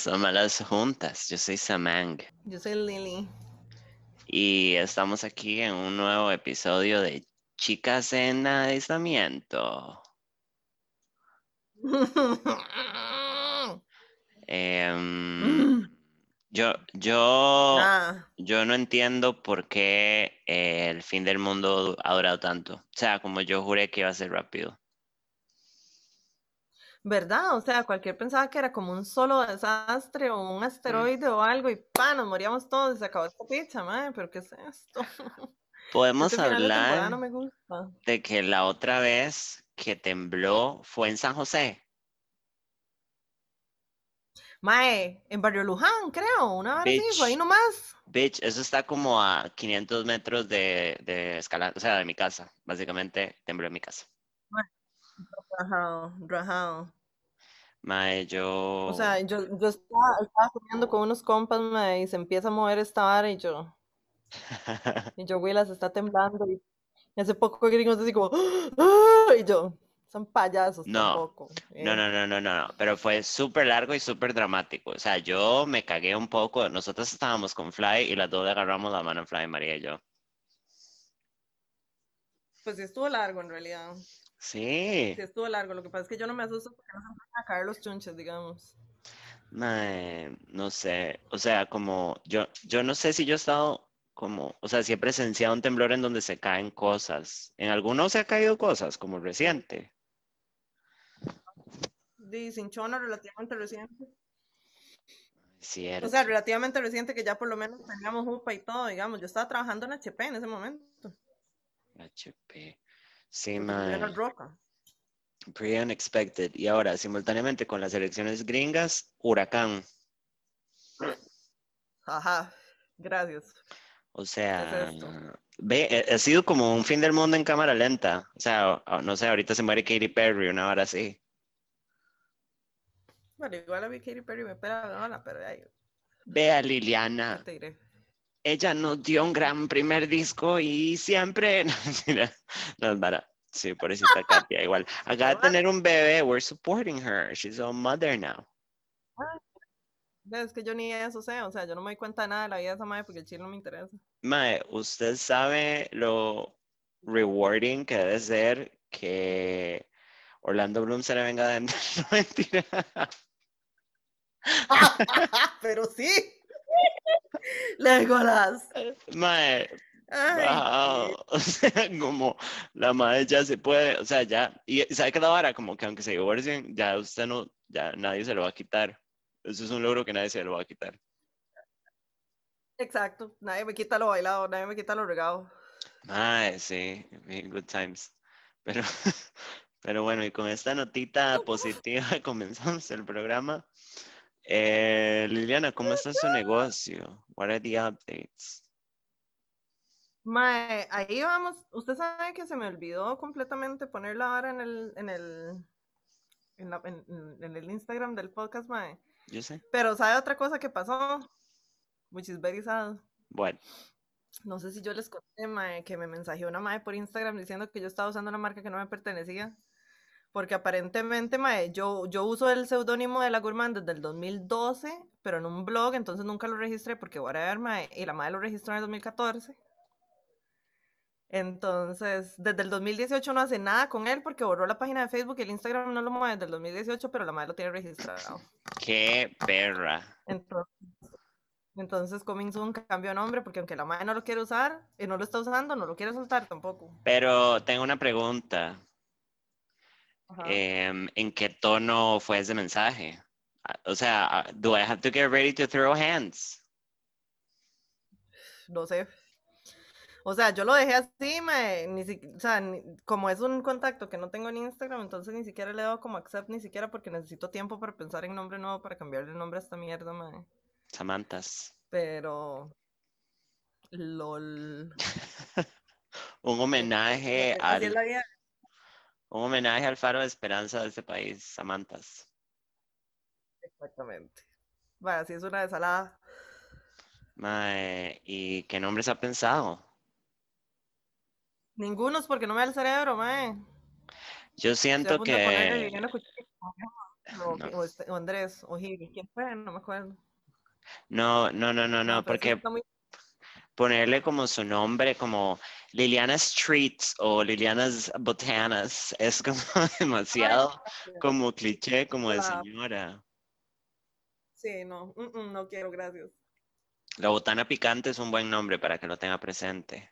Bienvenidos a Malas Juntas. Yo soy Samang Yo soy Lily. y estamos aquí en un nuevo episodio de Chicas en Aislamiento. Em, yo, yo, Ah, yo no entiendo por qué eh, el fin del mundo ha durado tanto. O sea, como yo juré que iba a ser rápido. ¿Verdad? O sea, cualquier pensaba que era como un solo desastre o un asteroide o algo y ¡pa! Nos moríamos todos y se acabó esta pizza, madre. ¿Pero qué es esto? Podemos Este de hablar no me gusta. de que la otra vez que tembló fue en San José. Mae, en Barrio Luján, creo, una vez fue ahí nomás. Bitch, eso está como a 500 metros de, de escalada, o sea, de mi casa. Básicamente, tembló en mi casa. Rajado, rajado. Mae, yo... O sea, yo, yo estaba, estaba comiendo con unos compas, mae, y se empieza a mover esta vara y yo, y yo, güey, las está temblando y hace poco gringos así como, ¡Ah! y yo, son payasos No, tampoco. No, eh. no, no, no, no, no, pero fue súper largo y súper dramático. O sea, yo me cagué un poco. Nosotros estábamos con Fly y las dos le agarramos la mano a Fly, María y yo. Pues sí estuvo largo en realidad. Sí, Sí estuvo largo. Lo que pasa es que yo no me asusto porque no se empiezan a caer los chunches, digamos. mae, no sé. O sea, como yo, yo no sé si yo he estado como, o sea, si he presenciado un temblor en donde se caen cosas. En algunos se ha caído cosas, como reciente. Sí, sin chono relativamente reciente. Cierto. O sea, relativamente reciente que ya por lo menos teníamos UPA y todo, digamos. Yo estaba trabajando en HP en ese momento. HP. Sí, roca. Pretty unexpected. Y ahora, simultáneamente con las elecciones gringas, huracán. Ajá, gracias. O sea, ve, eh, ha sido como un fin del mundo en cámara lenta. O sea, o- no sé, ahorita se muere Katy Perry, una hora así. Bueno, igual a mí Katy Perry me pega la gana, pero ahí Ve a Liliana. te diré. Ella nos dio un gran primer disco y siempre. No, mentira. No, es vara. Sí, pobrecita Katia, igual. Acaba de tener un bebé. We're supporting her. She's a mother now. Es que yo ni eso sé, o sea, yo no me doy cuenta de nada de la vida de esa madre porque el chile no me interesa. Mae, usted sabe lo rewarding que debe ser que Orlando Bloom se le venga de No, mentira. pero sí. Legolas. Mae, Ay, wow. O sea, como la madre ya se puede, o sea, ya, y sabe que la vara, como que aunque se divorcien, ya usted no, ya nadie se lo va a quitar. Eso es un logro que nadie se lo va a quitar. Exacto, nadie me quita lo bailado, nadie me quita lo regado. Mae, sí, good times. Pero, pero bueno, y con esta notita positiva comenzamos el programa. Eh, Liliana, ¿cómo está su negocio? What are the updates? Mae, ahí vamos. Usted sabe que se me olvidó completamente poner la vara en el, en el, en, la- en- en- en el Instagram del podcast, mae. Yo sé. Pero ¿sabe otra cosa que pasó? Which is very sad. Bueno, No sé si yo les conté, mae, que me mensajeó una mae por Instagram diciendo que yo estaba usando una marca que no me pertenecía. Porque aparentemente, mae, yo, yo uso el seudónimo de la Gourmand desde el 2012, pero en un blog, entonces nunca lo registré porque whatever, mae, y la mae lo registró en el 2014. Entonces, desde el 2018 no hace nada con él porque borró la página de Facebook y el Instagram no lo mueve desde el 2018, pero la mae lo tiene registrado. qué perra. Entonces, entonces Coming Soon cambió nombre porque aunque la madre no lo quiere usar y no lo está usando, no lo quiere soltar tampoco. Pero tengo una pregunta. Em, ¿en qué tono fue ese mensaje? Ah, O sea, ah, do I have to get ready to throw hands? No sé. O sea, yo lo dejé así, mae, ni si- o sea, ni- como es un contacto que no tengo en Instagram, entonces ni siquiera le he dado como accept, ni siquiera porque necesito tiempo para pensar en nombre nuevo para cambiarle el nombre a esta mierda, mae. Samantas. Pero, lol. Un homenaje al. Un homenaje al faro de esperanza de este país, Samantas. Exactamente. Bueno, así es una desalada. Mae, ¿y qué nombres ha pensado? Ninguno es porque no me da el cerebro, mae. Yo siento que Liliana Cuchillo. o, No. o este- o Andrés, o Gil, ¿quién fue? No me acuerdo. No, no, no, no, no, porque muy- ponerle como su nombre como Liliana Streets o Liliana's Botanas es como demasiado como cliché, como de señora. Sí, no, no quiero, gracias. La botana picante es un buen nombre para que lo tenga presente.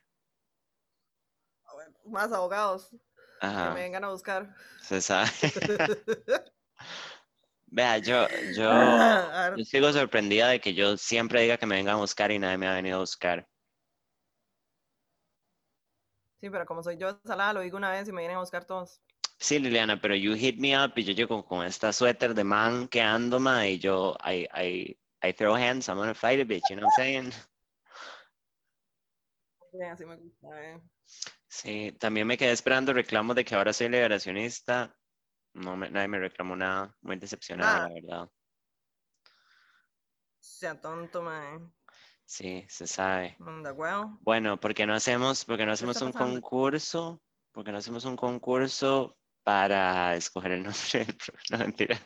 Más abogados que me Ajá, vengan a buscar. se sabe. Vea, yo, yo, yo sigo sorprendida de que yo siempre diga que me vengan a buscar y nadie me ha venido a buscar. Sí, pero como soy yo salada, lo digo una vez y me vienen a buscar todos. Sí, Liliana, pero you hit me up y yo llego con esta suéter de man que ando, ma, y yo, I, I, I throw hands, I'm gonna fight a bitch, you know what I'm saying? Sí, así me gusta. eh. Sí, también me quedé esperando reclamos de que ahora soy liberacionista. No, me- nadie me reclamó nada, muy decepcionada, Ah. la verdad. Sea tonto, mae. Sí, se sabe. Huevo. Bueno, ¿por qué no hacemos, por qué no ¿Qué hacemos un pasando? concurso? ¿Por qué no hacemos un concurso para escoger el nombre del No, mentira.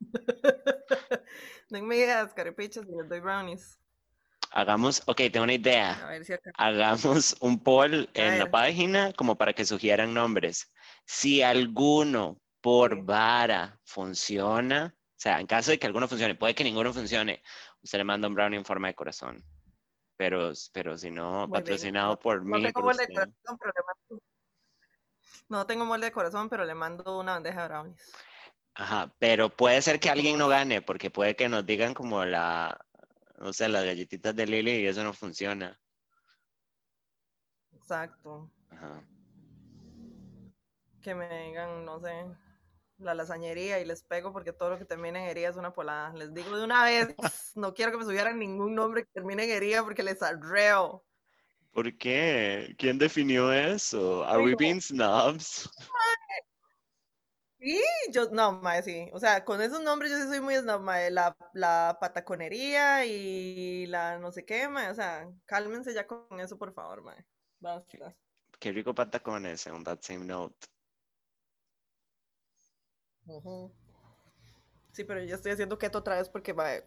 Denme ideas, carepichas, y les doy brownies. Hagamos, ok, tengo una idea. A ver si acá. hagamos un poll en la página como para que sugieran nombres. Si alguno por vara funciona, o sea, en caso de que alguno funcione, puede que ninguno funcione, usted le manda un brownie en forma de corazón. Pero, pero si no, Muy patrocinado por No mí, tengo por molde de usted. corazón, pero le mando. No tengo molde de corazón, pero le mando una bandeja de brownies. Ajá, pero puede ser que ¿Cómo alguien no gane, porque puede que nos digan como la, no sé, las galletitas de Lily y eso no funciona. Exacto. Ajá. Que me digan, no sé, la lasañería y les pego porque todo lo que termine en herida es una polada. Les digo de una vez, no quiero que me subieran ningún nombre que termine en herida porque les arreo. ¿Por qué? ¿Quién definió eso? ¿Are we being snobs? Y yo, no, mae, sí. O sea, con esos nombres yo sí soy muy snob, mae. La, la pataconería y la no sé qué, mae. O sea, cálmense ya con eso, por favor, mae. Basta. Qué rico patacones on that same note. Sí, pero yo estoy haciendo keto otra vez porque, mae,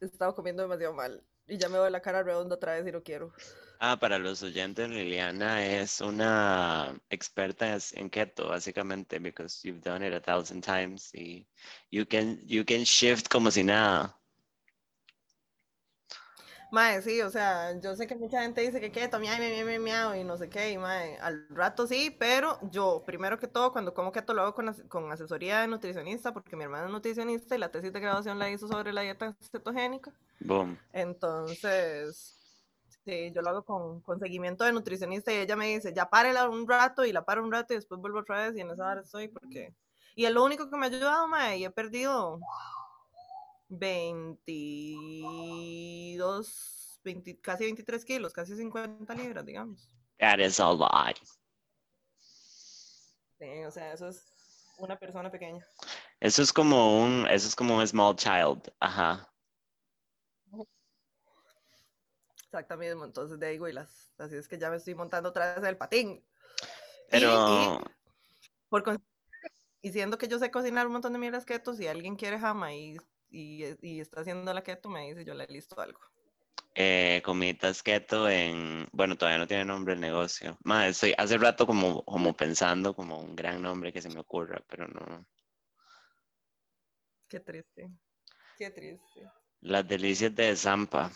he estado comiendo demasiado mal. Y ya me doy la cara redonda otra vez y no quiero. Ah, para los oyentes, Liliana es una experta en keto, básicamente, because you've done it a thousand times y you can, you can shift como si nada. Mae, sí, o sea, yo sé que mucha gente dice que keto, miau, miau, miau, miau, y no sé qué, y mae, al rato sí, pero yo, primero que todo, cuando como keto lo hago con, con asesoría de nutricionista, porque mi hermana es nutricionista y la tesis de graduación la hizo sobre la dieta cetogénica. Boom. Entonces, sí, yo lo hago con, con seguimiento de nutricionista y ella me dice, ya párela un rato y la paro un rato y después vuelvo otra vez y en esa hora estoy porque... Y es lo único que me ha ayudado, mae, y he perdido 22, 20 casi 23 kilos, casi 50 libras, digamos. That is a lot. Sí, o sea, eso es una persona pequeña. Eso es como un, eso es como un small child. Ajá. Exactamente, entonces de ahí, güeylas. Así es que ya me estoy montando otra vez el patín. Y- Pero, y por con- y siendo que yo sé cocinar un montón de mierdas keto, si alguien quiere jama y, y, y está haciendo la keto, me dice, yo le listo algo. eh, comidas keto en, bueno, todavía no tiene nombre el negocio. Más, estoy hace rato como, como pensando como un gran nombre que se me ocurra, pero no. Qué triste. Qué triste. Las delicias de Zampa.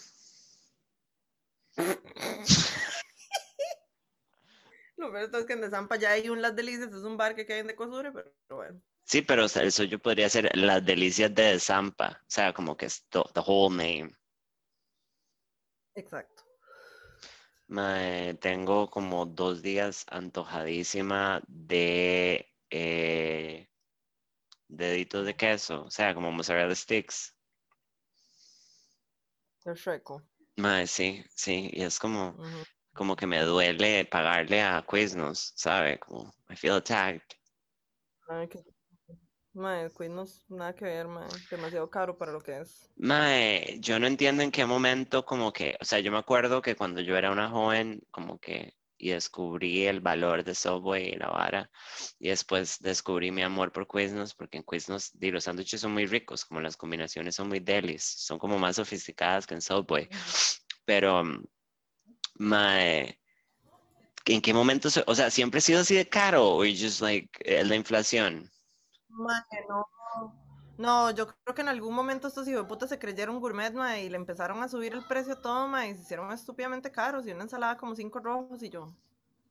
Lo peor es que en Desampa ya hay un Las Delicias, es un bar que queda en Decosure, pero, pero bueno. Sí, pero o sea, eso yo podría ser las delicias de Zampa. O sea, como que es to- the whole name. Exacto. Mae, tengo como dos días antojadísima de eh, deditos de queso, o sea, como mozzarella sticks. Shreko. Mae, sí, sí, y es como, como que me duele pagarle a Quiznos, ¿sabe? Como, I feel attacked. Ay, qué... Mae, Quiznos, nada que ver, mae. Demasiado caro para lo que es. Mae, yo no entiendo en qué momento como que, o sea, yo me acuerdo que cuando yo era una joven, como que y descubrí el valor de Subway y la vara. Y después descubrí mi amor por Quiznos, porque en Quiznos los sándwiches son muy ricos, como las combinaciones son muy delis, son como más sofisticadas que en Subway. Pero, my, ¿en qué momento, o sea, siempre ha sido así de caro o just like eh, la inflación? No. No, yo creo que en algún momento estos hijos de puta se creyeron gourmet, ma, y le empezaron a subir el precio todo, ma, y se hicieron estúpidamente caros, y una ensalada como cinco rojos, y yo...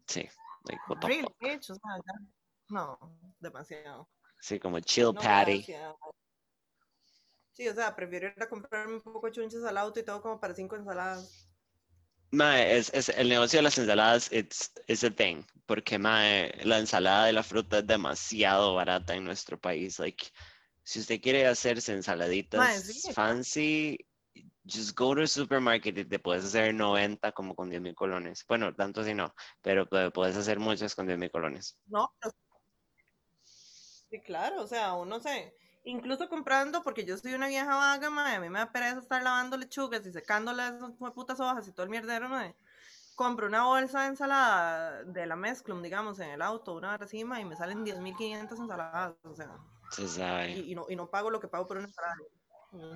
Sí, like, what the fuck? Bitch, o sea, ya, no, demasiado. Sí, como chill patty. Sí, o sea, prefiero ir a comprarme un poco de chunches al auto y todo como para cinco ensaladas. Mae, es, es, el negocio de las ensaladas it's, it's a thing, porque mae, la ensalada de la fruta es demasiado barata en nuestro país. Like, si usted quiere hacerse ensaladitas fancy, just go to the supermarket y te puedes hacer 90 como con 10 mil colones. Bueno, tanto si no, pero puedes hacer muchas con 10 mil colones. No, sí, claro, o sea, uno se, incluso comprando, porque yo soy una vieja vaga, madre, a mí me da pereza estar lavando lechugas y secándolas esas putas hojas y todo el mierdero, madre. Compro una bolsa de ensalada de la Mezclum, digamos, en el auto, una racima, y me salen 10.500 ensaladas, o sea. Se sabe. Y, no, y no pago lo que pago por una ensalada.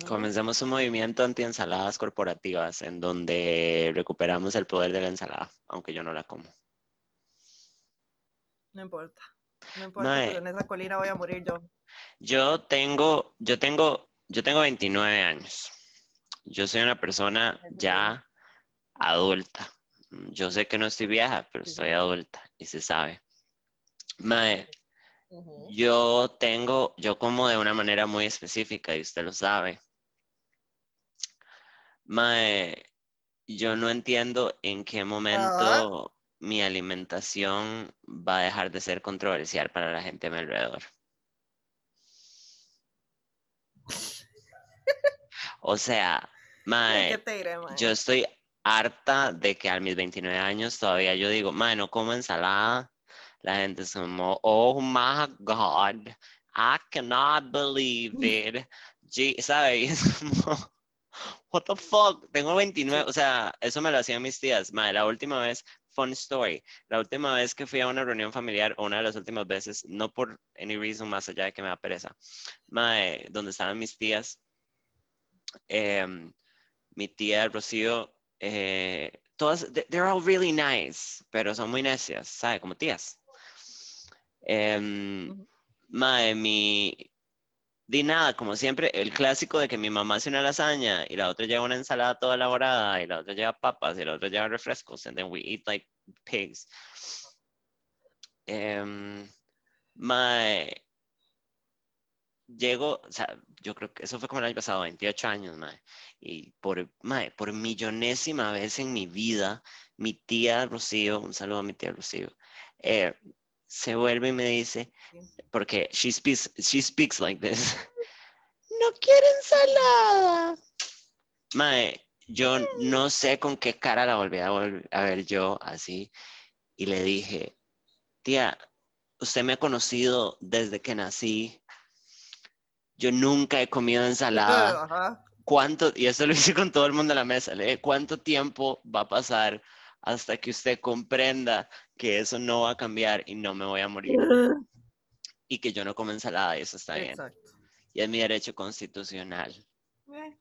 Comenzamos un movimiento anti-ensaladas corporativas en donde recuperamos el poder de la ensalada, aunque yo no la como. No importa. No importa, pero en esa colina voy a morir yo. Yo tengo, yo tengo, yo tengo 29 años. Yo soy una persona ya adulta. Yo sé que no estoy vieja, pero estoy adulta y se sabe. Mae, yo tengo, yo como de una manera muy específica y usted lo sabe. Mae, yo no entiendo en qué momento mi alimentación va a dejar de ser controversial para la gente a mi alrededor. O sea, mae, yo estoy harta de que a mis 29 años todavía yo digo, mae, no como ensalada la gente es como, oh my God, I cannot believe it. ¿Sabes? what the fuck, tengo 29, o sea, eso me lo hacían mis tías. Madre, la última vez, fun story, la última vez que fui a una reunión familiar, o una de las últimas veces, no por any reason más allá de que me da pereza, madre, donde estaban mis tías, em, mi tía Rocío, eh, todas, they're all really nice, pero son muy necias, ¿sabes? Como tías. Eh, mae, mi... Di nada, como siempre, el clásico de que mi mamá hace una lasaña y la otra lleva una ensalada toda elaborada y la otra lleva papas y la otra lleva refrescos and then we eat like pigs. Eh, mae, llego, o sea, yo creo que eso fue como el año pasado, 28 años, mae, y por, mae, por millonésima vez en mi vida, mi tía Rocío, un saludo a mi tía Rocío, eh, se vuelve y me dice, porque she speaks, she speaks like this, no quiere ensalada. Mae, yo no sé con qué cara la volví a, a ver yo así y le dije, tía, usted me ha conocido desde que nací. Yo nunca he comido ensalada. ¿Cuánto? Y eso lo hice con todo el mundo en la mesa. Le dije, ¿cuánto tiempo va a pasar hasta que usted comprenda que eso no va a cambiar y no me voy a morir. y que yo no como ensalada y eso está bien. Y es mi derecho constitucional. Eh.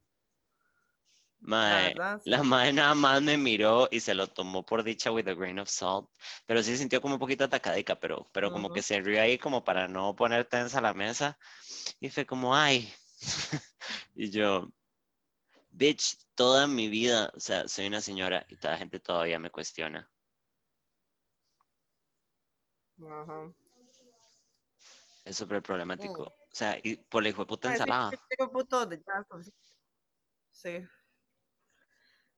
la madre nada más me miró y se lo tomó por dicha with a grain of salt, pero sí sintió como un poquito atacadica, pero, pero como que se rió ahí como para no poner tensa la mesa y fue como, ay, y yo, bitch, toda mi vida, o sea, soy una señora y toda la gente todavía me cuestiona. Ajá. Es súper problemático. O sea, y por la hijo de puta ensalada. Sí.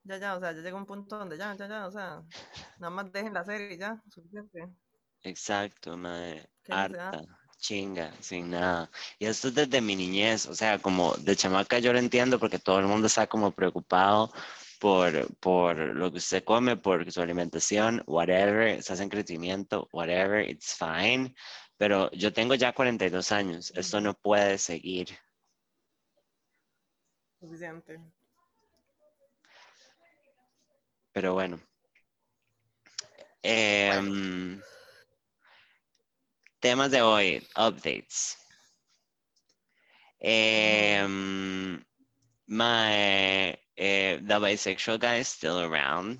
Ya, ya, o sea, ya llega un punto donde ya, ya, ya, o sea, nada más dejen la serie y ya, suficiente. Exacto, madre. Harta chinga, sin nada. Y esto es desde mi niñez, o sea, como de chamaca yo lo entiendo porque todo el mundo está como preocupado por, por lo que usted come, por su alimentación, whatever, estás en crecimiento, whatever, it's fine. Pero yo tengo ya 42 años, esto no puede seguir. Suficiente. Pero bueno, Em, temas de hoy, updates. Um, my the bisexual guy is still around.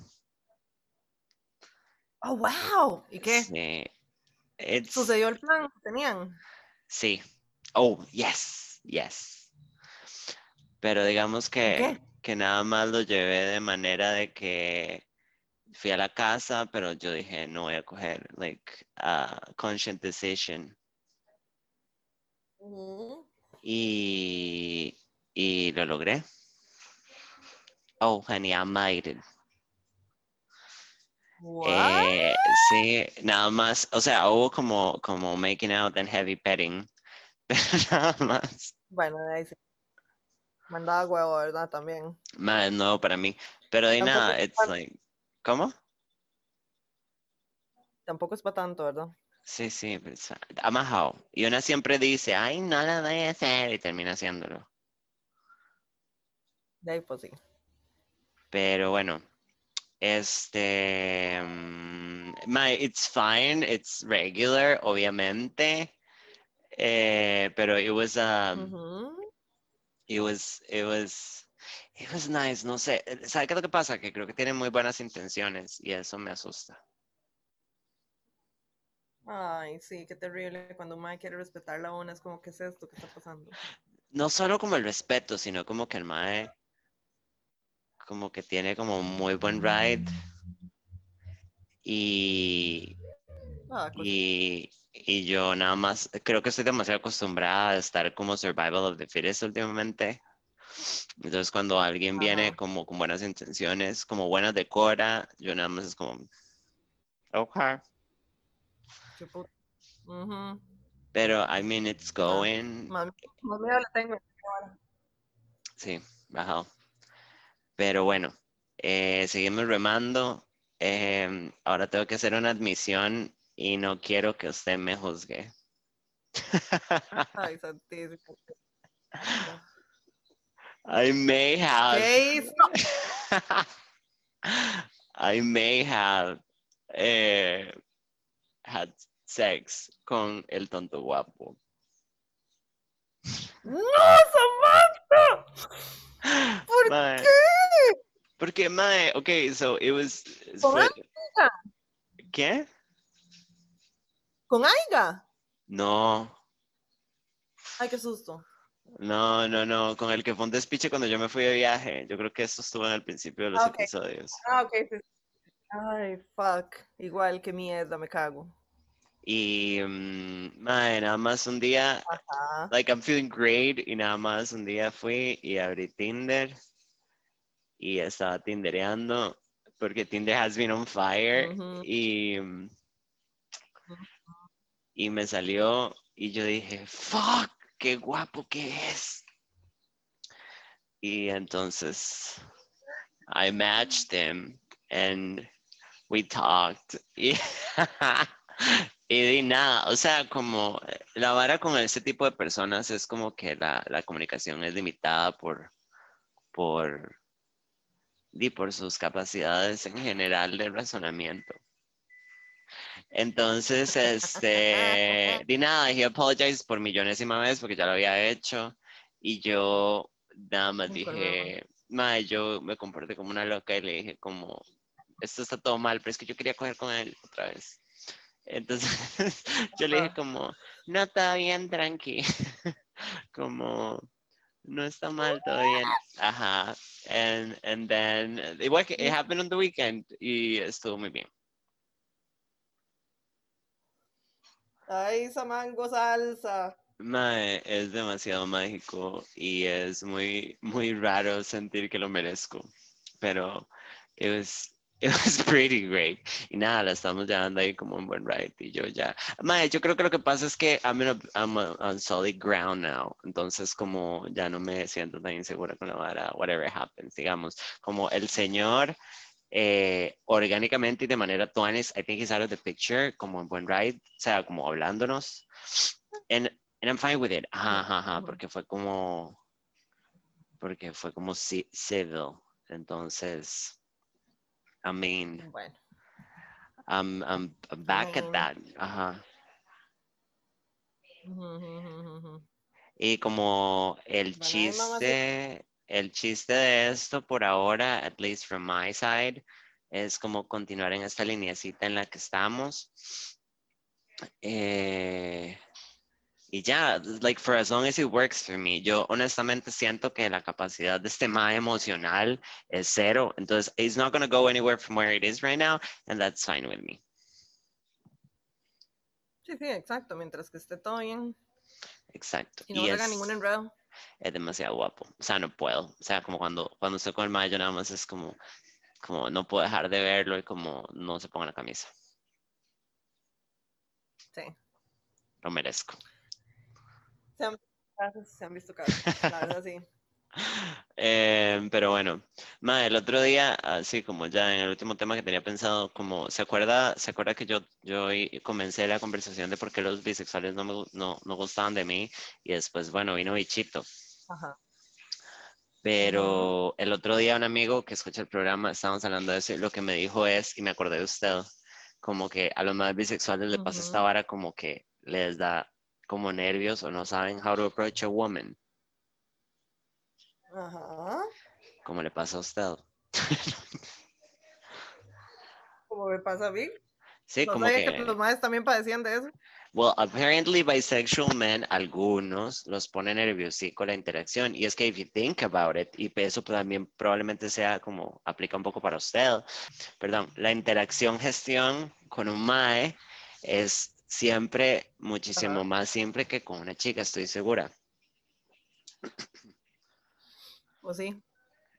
Oh, wow. ¿Y qué? Sí. It's, ¿Sucedió el plan que tenían? Sí. Oh, yes, yes. Pero digamos que, que nada más lo llevé de manera de que fui a la casa, pero yo dije, no voy a coger, like, a conscious decision. Ujú. Y, y lo logré. Oh, honey, I made it. Eh, sí, nada más, o sea, hubo como, como making out and heavy petting, pero nada más. Bueno, ahí sí. Mandaba huevo, ¿verdad? También. Nuevo para mí. Pero de Tampoco nada, it's like, ¿cómo? Tampoco es para tanto, ¿verdad? Sí, sí, fine. amajao. Y una siempre dice, ay, no lo voy a hacer, y termina haciéndolo. De ahí, pues sí. Pero bueno, este, mm, my, it's fine, it's regular, obviamente, eh, pero it was, um, it was, it was, it was nice, no sé, eh, ¿sabe qué es lo que pasa? Que creo que tiene muy buenas intenciones y eso me asusta. Ay, sí, qué terrible. Cuando un mae quiere respetar a una, es como, ¿qué es esto? ¿Qué está pasando? No solo como el respeto, sino como que el mae, como que tiene como muy buen ride y, Ah, y, y yo nada más, creo que estoy demasiado acostumbrada a estar como survival of the fittest últimamente. Entonces cuando alguien viene como con buenas intenciones, como buenas de Cora, yo nada más es como, ok. Pero, I mean, it's Ah, going, Más, más miedo le tengo. sí, bajado. Pero bueno, eh, seguimos remando. Em, ahora tengo que hacer una admisión y no quiero que usted me juzgue. Ay, santísimo. I may have. ¿Qué hizo? I may have eh, had sex con el tonto guapo. ¡No, Samantha! ¿Por Mae, qué? Porque, mae, ok, so it was. ¿Con fue- Aiga? ¿Qué? ¿Con Aiga? No, Ay, qué susto. No, no, no. Con el que fue un despiche cuando yo me fui de viaje. Yo creo que esto estuvo en el principio de los Ah, ok. episodios. Ah, ok. Ay, fuck. Igual que mierda, me cago. Y, mm, mae, nada más un día Ajá. like I'm feeling great y nada más un día fui y abrí Tinder y estaba tindereando porque Tinder has been on fire Ujú. y y me salió y yo dije fuck qué guapo que es y entonces I matched him and we talked y Y di nada, o sea, como la vara con este tipo de personas es como que la, la comunicación es limitada por, por, di, por sus capacidades en general de razonamiento. Entonces, este, di nada, he apologized por millonésima vez porque ya lo había hecho y yo nada más dije, mae, yo me comporté como una loca y le dije como, esto está todo mal, pero es que yo quería coger con él otra vez. Entonces, yo le dije como, no, está bien, tranqui. como, no está mal, todo bien. Ajá. And, and then, igual que it happened on the weekend y estuvo muy bien. Ay, Samango salsa. Mae, es demasiado mágico y es muy, muy raro sentir que lo merezco. Pero it was, it was pretty great. Y nada, la estamos llevando ahí como un buen ride. Y yo ya. Mae, yo creo que lo que pasa es que I'm, a- I'm a- on solid ground now. Entonces, como ya no me siento tan insegura con la vara, whatever happens, digamos. Como el señor. Eh, orgánicamente y de manera tuanes, I think he's out of the picture, como en buen ride, o sea, como hablándonos. And, and I'm fine with it. Ajá, ajá, ajá, porque fue como, porque fue como ci- civil. Entonces, I mean, Bueno. I'm, I'm back at that. Ajá. Y como el chiste, el chiste de esto por ahora, at least from my side, es como continuar en esta lineacita en la que estamos. Eh, y ya, like for as long as it works for me. Yo honestamente siento que la capacidad de este ma emocional es cero. Entonces, it's not going to go anywhere from where it is right now, and that's fine with me. Sí, sí, exacto. Mientras que esté todo bien. Exacto. Y no haga ningún enredo. Es demasiado guapo. O sea, no puedo. O sea, como cuando, cuando estoy con el mayo nada más es como, como no puedo dejar de verlo y como no se ponga la camisa. Sí. Lo merezco. Se han, se han visto casos, la verdad sí. Eh, pero bueno, ma, el otro día, así como ya en el último tema que tenía pensado, como se acuerda, se acuerda que yo, yo comencé la conversación de por qué los bisexuales no me no, no gustaban de mí y después, bueno, vino Bichito. Ajá. Pero el otro día un amigo que escucha el programa, estábamos hablando de eso y lo que me dijo es, y me acordé de usted, como que a los más bisexuales le pasa esta vara como que les da como nervios o no saben how to approach a woman. Ajá. Como le pasa a usted. como me pasa a mí. Sí, como que... que los madres también padecían de eso. Well, apparently bisexual men, algunos los pone con la interacción. Y es que if you think about it, y eso también probablemente sea como aplica un poco para usted, perdón, la interacción gestión con un mae es siempre muchísimo más simple que con una chica, estoy segura. Pues sí.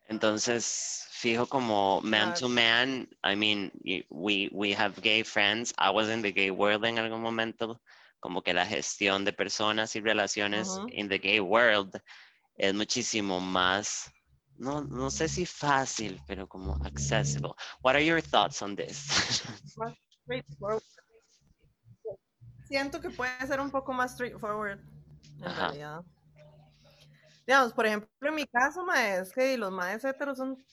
Entonces, fijo como man to man, I mean, we, we have gay friends. I was in the gay world en algún momento, como que la gestión de personas y relaciones in the gay world es muchísimo más, no, no sé si fácil, pero como accessible. What are your thoughts on this? Siento que puede ser un poco más straightforward, en realidad. Digamos, por ejemplo, en mi caso, es que los maes heteros son,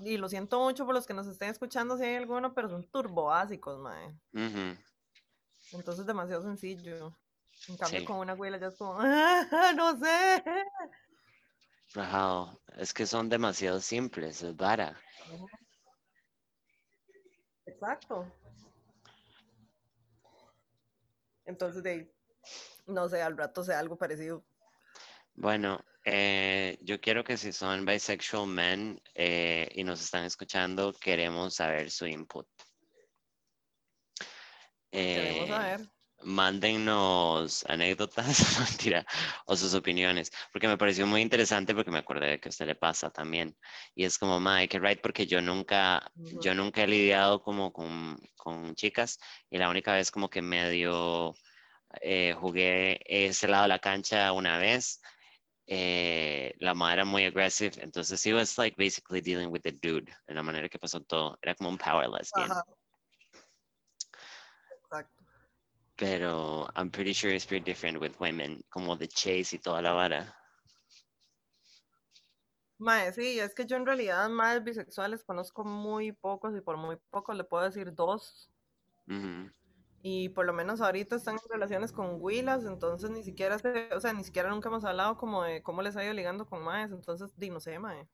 y lo siento mucho por los que nos estén escuchando si hay alguno, pero son turbo básicos, mae. Entonces, demasiado sencillo. En cambio, con una abuela ya es como, ¡Ah, no sé. Ajá, es que son demasiado simples, es vara. Exacto. Entonces, de, no sé, al rato sea algo parecido. Bueno, eh, yo quiero que si son bisexual men eh, y nos están escuchando, queremos saber su input. queremos eh, saber. Mándennos anécdotas o sus opiniones, porque me pareció muy interesante porque me acordé de que a usted le pasa también. Y es como, Mike, right, porque yo nunca, yo nunca he lidiado como con, con chicas y la única vez como que medio jugué ese lado de la cancha una vez eh, la madre era muy agresiva, entonces he was like basically dealing with the dude, de la manera que pasó todo, era como un power lesbian. Exacto. Pero I'm pretty sure it's pretty different with women, como the chase y toda la vara. Mae, sí, es que yo en realidad más bisexuales conozco muy pocos y por muy pocos le puedo decir dos. Y por lo menos ahorita están en relaciones con Willas, entonces ni siquiera o sea, ni siquiera nunca hemos hablado como de cómo les ha ido ligando con Maes, entonces di, no sé, Mae.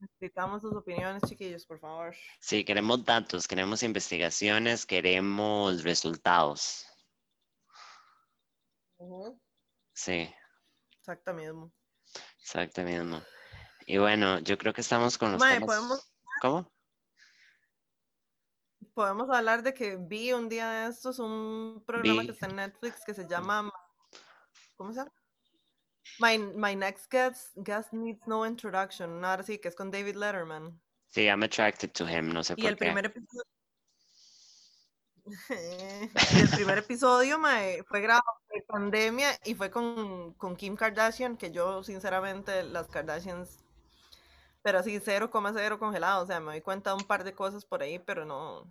Necesitamos sus opiniones, chiquillos, por favor. Sí, queremos datos, queremos investigaciones, queremos resultados. Sí. Exacto mismo. Exacto mismo. Y bueno, yo creo que estamos con los Mae, ¿podemos... ¿Cómo? Podemos hablar de que vi un día de estos un programa que está en Netflix que se llama ¿cómo se llama? My, My Next Guest, Guest Needs No Introduction, nada así, que es con David Letterman. Sí, I'm attracted to him, no sé y por el Primer episodio... el primer episodio fue grabado en pandemia y fue con, con Kim Kardashian, que yo sinceramente las Kardashians pero así 0,0 congelado, o sea, me doy cuenta de un par de cosas por ahí, pero no,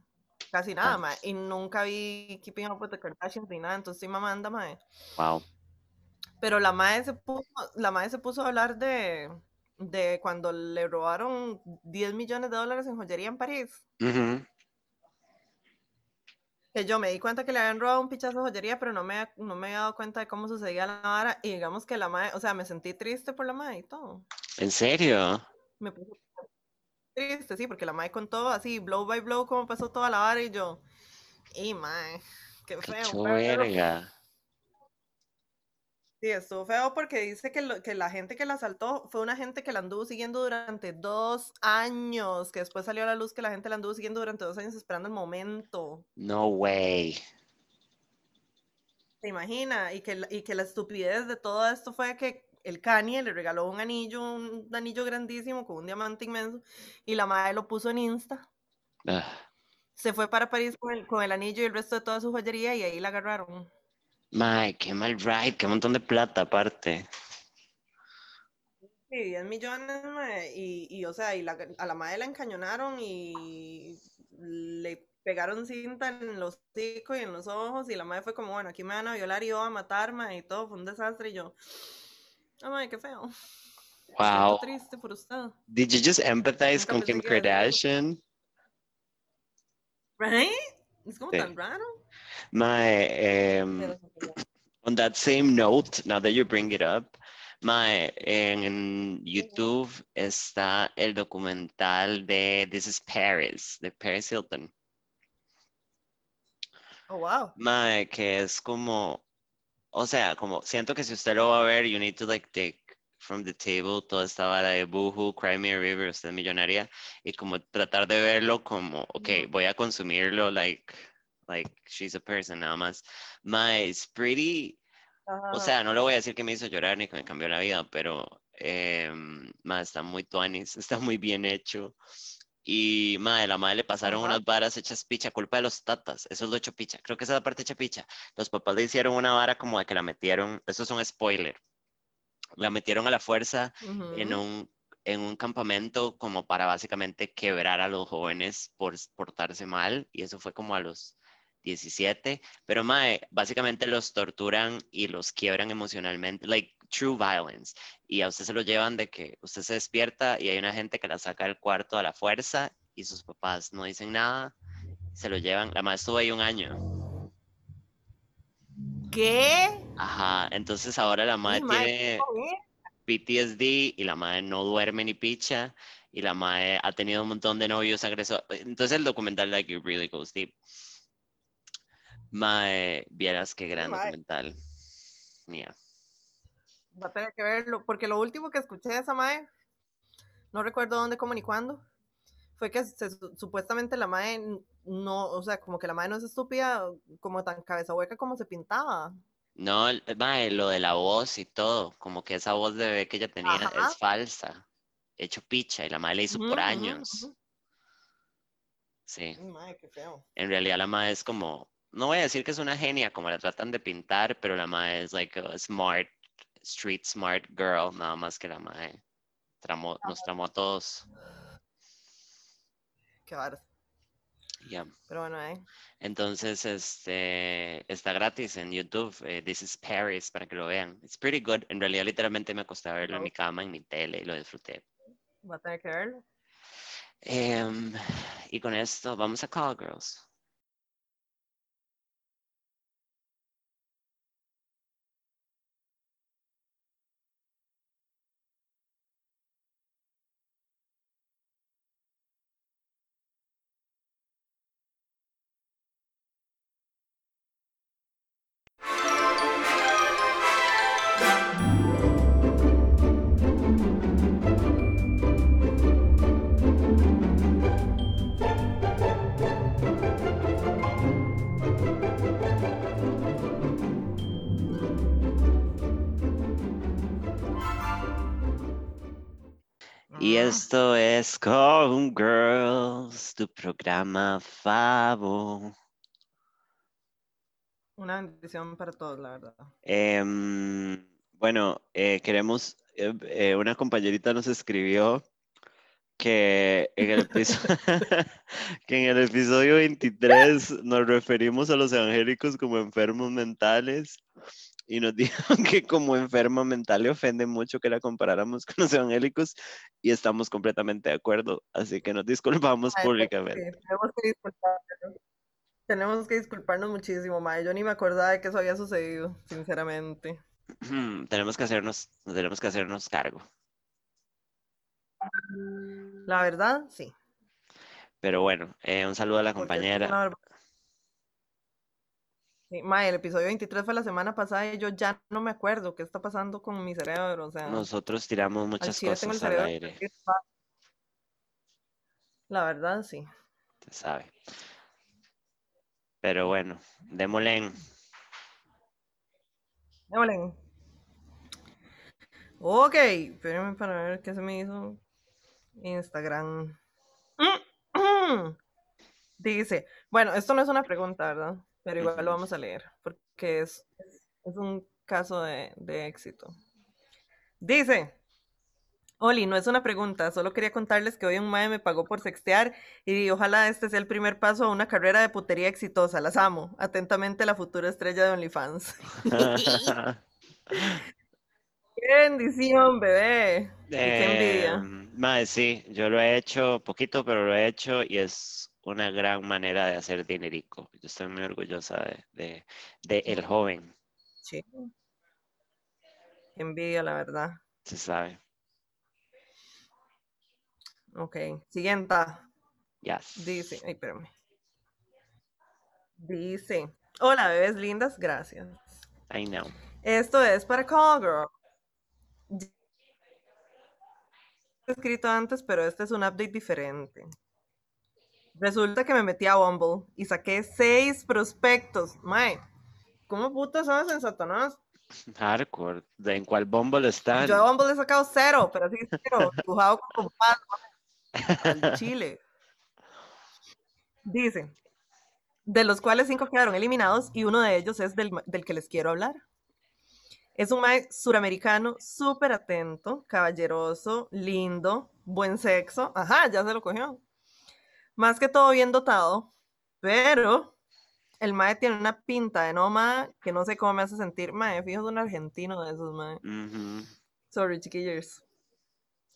casi nada, más. Y nunca vi Keeping Up with the Kardashians ni nada, entonces estoy mamando, mae. Wow. Pero la madre se puso, la madre se puso a hablar de, de cuando le robaron 10 millones de dólares en joyería en París. Que yo me di cuenta que le habían robado un pichazo de joyería, pero no me, no me había dado cuenta de cómo sucedía la vara. Y digamos que la madre, o sea, me sentí triste por la madre y todo. ¿En serio? Me puse triste, sí, porque la madre contó así, blow by blow, cómo pasó toda la vara y yo, y madre, qué Qué feo. verga. Sí, estuvo feo porque dice que, lo- que la gente que la asaltó fue una gente que la anduvo siguiendo durante dos años, que después salió a la luz que la gente la anduvo siguiendo durante dos años esperando el momento. No way. ¿Se imagina? Y que, y que la estupidez de todo esto fue que el Kanye le regaló un anillo, un anillo grandísimo con un diamante inmenso, y la madre lo puso en Insta. Ah, Se fue para París con el, con el anillo y el resto de toda su joyería y ahí la agarraron. Mae, qué mal ride, qué montón de plata aparte. Sí, 10 millones, mae, y, y, o sea, y la- a la madre la encañonaron y le pegaron cinta en los hocicos y en los ojos, y la madre fue como, bueno, aquí me van a violar y yo a matar, mae, y todo, fue un desastre, y yo, ay, madre, qué feo. Siento Wow. triste por usted. Did you just empathize Nunca con pensé Kim que iba a decir eso. Kardashian? Right? Es como Sí. tan raro. Mae, um, Pero sí, ya. on that same note, now that you bring it up, my, en YouTube está el documental de This is Paris, de Paris Hilton. Oh, wow. Mae, que es como, o sea, como siento que si usted lo va a ver, you need to like take from the table toda esta vara de Boohoo, Cry Me a River, usted es millonaria, y como tratar de verlo como, ok, voy a consumirlo like, like she's a person nada más. It's pretty, o Ajá. sea, no le voy a decir que me hizo llorar ni que me cambió la vida, pero em, mae, está muy tuanis, está muy bien hecho. Y madre, la madre le pasaron Ajá. unas varas hechas picha, culpa de los tatas. Eso es lo hecho picha. Creo que esa es la parte hecha picha. Los papás le hicieron una vara como de que la metieron. Eso es un spoiler. La metieron a la fuerza en Ujú. un, en un campamento como para básicamente quebrar a los jóvenes por portarse mal. Y eso fue como a los 17. Pero mae, básicamente los torturan y los quiebran emocionalmente. Like true violence. Y a usted se lo llevan de que usted se despierta y hay una gente que la saca del cuarto a la fuerza y sus papás no dicen nada. Se lo llevan. La madre estuvo ahí un año. ¿Qué? Ajá. Entonces ahora la madre tiene. PTSD y la madre no duerme ni picha y la madre ha tenido un montón de novios agresores. Entonces el documental like it really goes deep. Mae, vieras qué gran mae. documental. Mía. Va a tener que verlo, porque lo último que escuché de esa mae, no recuerdo dónde, cómo ni cuándo, fue que se- supuestamente la mae no, o sea, como que la mae no es estúpida, como tan cabeza hueca como se pintaba. No, el- mae, lo de la voz y todo, como que esa voz de bebé que ella tenía Ajá. es falsa, hecho picha y la madre le hizo por años. Sí, mae, qué feo. en realidad la madre es como, no voy a decir que es una genia como la tratan de pintar, pero la madre es like a smart, street smart girl, nada más que la madre tramó, nos tramó a todos. Qué varas. Ya. Pero bueno, eh. Entonces, este, está gratis en YouTube, eh, This is Paris, para que lo vean. It's pretty good. En realidad, literalmente me acosté a verlo en mi cama, en mi tele, y lo disfruté. Va a tener que verlo. Em, y con esto, vamos a Call Girls. Y Ah, esto es Call Girls, tu programa favo. Una bendición para todos, la verdad. Em, bueno, eh, queremos, eh, eh, una compañerita nos escribió que en el episodio, que en el episodio 23 nos referimos a los evangélicos como enfermos mentales y nos dijo que como enfermo mental le ofende mucho que la comparáramos con los evangélicos y estamos completamente de acuerdo, así que nos disculpamos públicamente. tenemos, que disculparnos. tenemos que disculparnos muchísimo, Mae. Yo ni me acordaba de que eso había sucedido, sinceramente. tenemos que hacernos, tenemos que hacernos cargo. La verdad, sí. Pero bueno, eh, un saludo a la compañera. Sí, el episodio 23 fue la semana pasada y yo ya no me acuerdo qué está pasando con mi cerebro. O sea, Nosotros tiramos muchas cosas al aire. La verdad, sí. Se sabe. Pero bueno, démosle. Démosle. Ok, espérenme para ver qué se me hizo Instagram. Dice, bueno, esto no es una pregunta, ¿verdad? Pero igual lo vamos a leer, porque es, es un caso de, éxito. Dice, Oli, no es una pregunta, solo quería contarles que hoy un mae me pagó por sextear y ojalá este sea el primer paso a una carrera de putería exitosa. Las amo. Atentamente, la futura estrella de OnlyFans. ¡Qué bendición, bebé! ¡Qué envidia! Em, mae, sí, yo lo he hecho poquito, pero lo he hecho y es una gran manera de hacer dinerico. Yo estoy muy orgullosa de, el joven. Sí. Envidia, la verdad. Se sabe. Ok, siguiente. Yes. Dice, ay, espérame. Dice, hola bebés lindas, gracias. I know. Esto es para Call Girl. Escrito antes, pero este es un update diferente. Resulta que me metí a Bumble y saqué seis prospectos. Mae, ¿cómo putas sabes en Satanás? Hardcore. ¿En cuál Bumble están? Yo a Bumble he sacado cero, pero así cero. Dibujado con al Chile. Dice, de los cuales cinco quedaron eliminados y uno de ellos es del, del que les quiero hablar. Es un mae suramericano, súper atento, caballeroso, lindo, buen sexo. Ajá, ya se lo cogió más que todo bien dotado, pero el mae tiene una pinta de noma que no sé cómo me hace sentir. Mae, fijo, es un argentino de esos, mae. Sorry, chiquillos.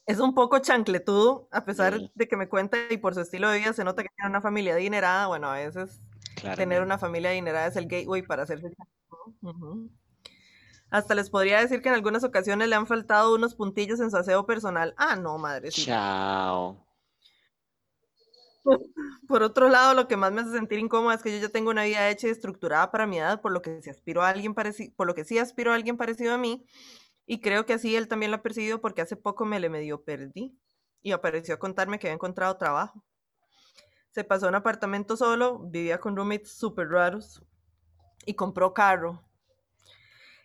Es un poco chancletudo, a pesar de que me cuenta y por su estilo de vida se nota que tiene una familia adinerada. Bueno, a veces tener una familia adinerada es el gateway para hacerse Hasta les podría decir que en algunas ocasiones le han faltado unos puntillos en su aseo personal. Ah, no, madre. Chao. Por otro lado, lo que más me hace sentir incómoda es que yo ya tengo una vida hecha y estructurada para mi edad, por lo que si aspiro a alguien parecido, por lo que sí aspiro a alguien parecido a mí, y creo que así él también lo ha percibido porque hace poco me le medio perdí y apareció a contarme que había encontrado trabajo. Se pasó a un apartamento solo, vivía con roommates súper raros y compró carro.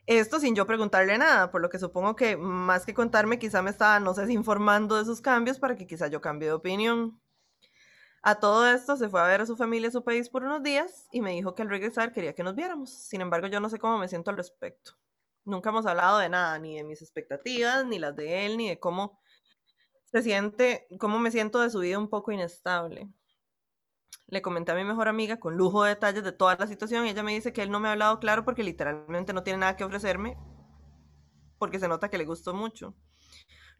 Esto sin yo preguntarle nada, por lo que supongo que más que contarme, quizá me estaba, no sé, informando de sus cambios para que quizá yo cambie de opinión. A todo esto se fue a ver a su familia a su país por unos días y me dijo que al regresar quería que nos viéramos. Sin embargo, yo no sé cómo me siento al respecto. Nunca hemos hablado de nada, ni de mis expectativas, ni las de él, ni de cómo se siente, cómo me siento de su vida un poco inestable. Le comenté a mi mejor amiga con lujo de detalles de toda la situación y ella me dice que él no me ha hablado claro porque literalmente no tiene nada que ofrecerme porque se nota que le gustó mucho.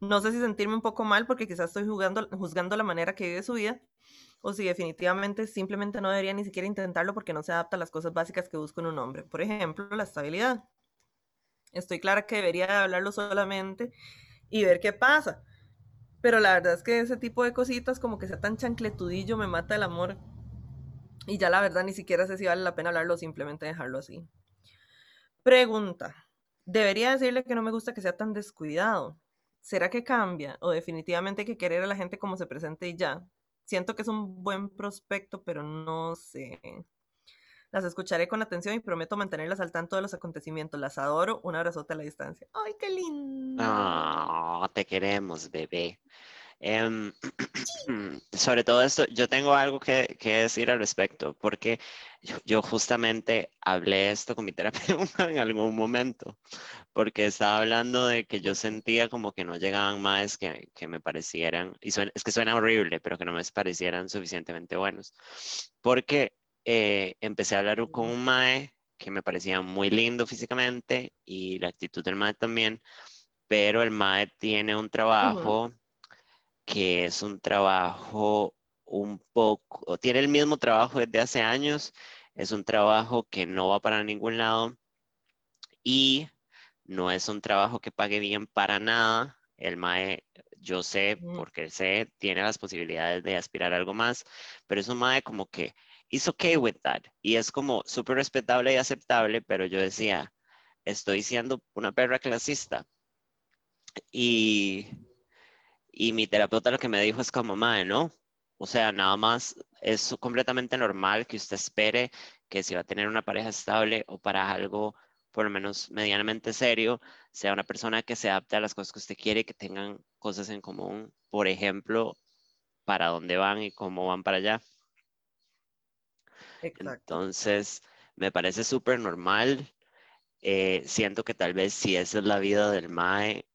No sé si sentirme un poco mal porque quizás estoy jugando, juzgando la manera que vive su vida, o si definitivamente simplemente no debería ni siquiera intentarlo porque no se adapta a las cosas básicas que busco en un hombre. Por ejemplo, la estabilidad. Estoy clara que debería hablarlo solamente y ver qué pasa. Pero la verdad es que ese tipo de cositas, como que sea tan chancletudillo, me mata el amor. Y ya la verdad ni siquiera sé si vale la pena hablarlo simplemente dejarlo así. Pregunta. ¿Debería decirle que no me gusta que sea tan descuidado? ¿Será que cambia? ¿O definitivamente hay que querer a la gente como se presente y ya? Siento que es un buen prospecto, pero no sé. Las escucharé con atención y prometo mantenerlas al tanto de los acontecimientos. Las adoro. Un abrazote a la distancia. ¡Ay, qué lindo! Oh, te queremos, bebé. Em, sobre todo esto, yo tengo algo que, decir al respecto, porque yo, justamente hablé esto con mi terapeuta en algún momento, porque estaba hablando de que yo sentía como que no llegaban más que, que me parecieran, y es que suena horrible, pero que no me parecieran suficientemente buenos, porque eh, empecé a hablar con un mae que me parecía muy lindo físicamente y la actitud del mae también, pero el mae tiene un trabajo que es un trabajo un poco, tiene el mismo trabajo desde hace años, es un trabajo que no va para ningún lado y no es un trabajo que pague bien para nada. El MAE, yo sé, porque sé, tiene las posibilidades de aspirar a algo más, pero es un MAE como que it's okay with that. Y es como súper respetable y aceptable, pero yo decía, estoy siendo una perra clasista. Y, y mi terapeuta lo que me dijo es como, MAE, ¿no? O sea, nada más es completamente normal que usted espere que si va a tener una pareja estable o para algo por lo menos medianamente serio, sea una persona que se adapte a las cosas que usted quiere, que tengan cosas en común, por ejemplo, para dónde van y cómo van para allá. Entonces, me parece súper normal. Eh, siento que tal vez si esa es la vida del MAE,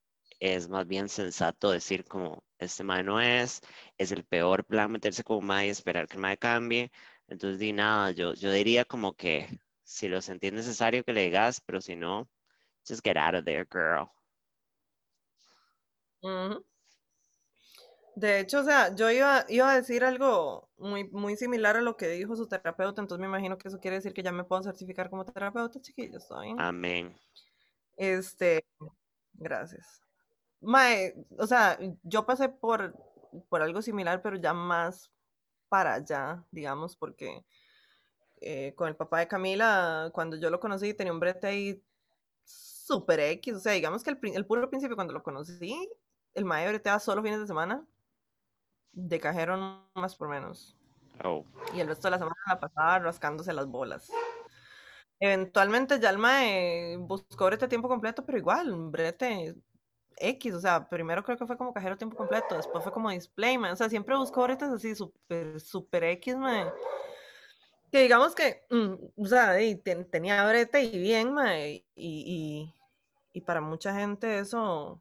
es más bien sensato decir como, este MAE no es, es el peor plan meterse como MAE y esperar que el MAE cambie. Entonces, di nada, yo, yo diría como que si lo sentís necesario que le digas, pero si no, just get out of there, girl. De hecho, o sea, yo iba, iba a decir algo muy, muy similar a lo que dijo su terapeuta, entonces me imagino que eso quiere decir que ya me puedo certificar como terapeuta, chiquillos. Amén. Este, gracias. Mae, o sea, yo pasé por, por algo similar, pero ya más para allá, digamos, porque eh, con el papá de Camila, cuando yo lo conocí, tenía un brete ahí super X. O sea, digamos que el, el puro principio, cuando lo conocí, el mae breteaba solo fines de semana, de cajero más por menos. Oh. Y el resto de la semana la pasaba rascándose las bolas. Eventualmente ya el mae buscó brete a tiempo completo, pero igual, un brete X, o sea, primero creo que fue como cajero tiempo completo, después fue como display, o sea, siempre buscó bretes así, super, super X, mae que digamos que, mm, o sea, tenía brete y bien, y, para mucha gente eso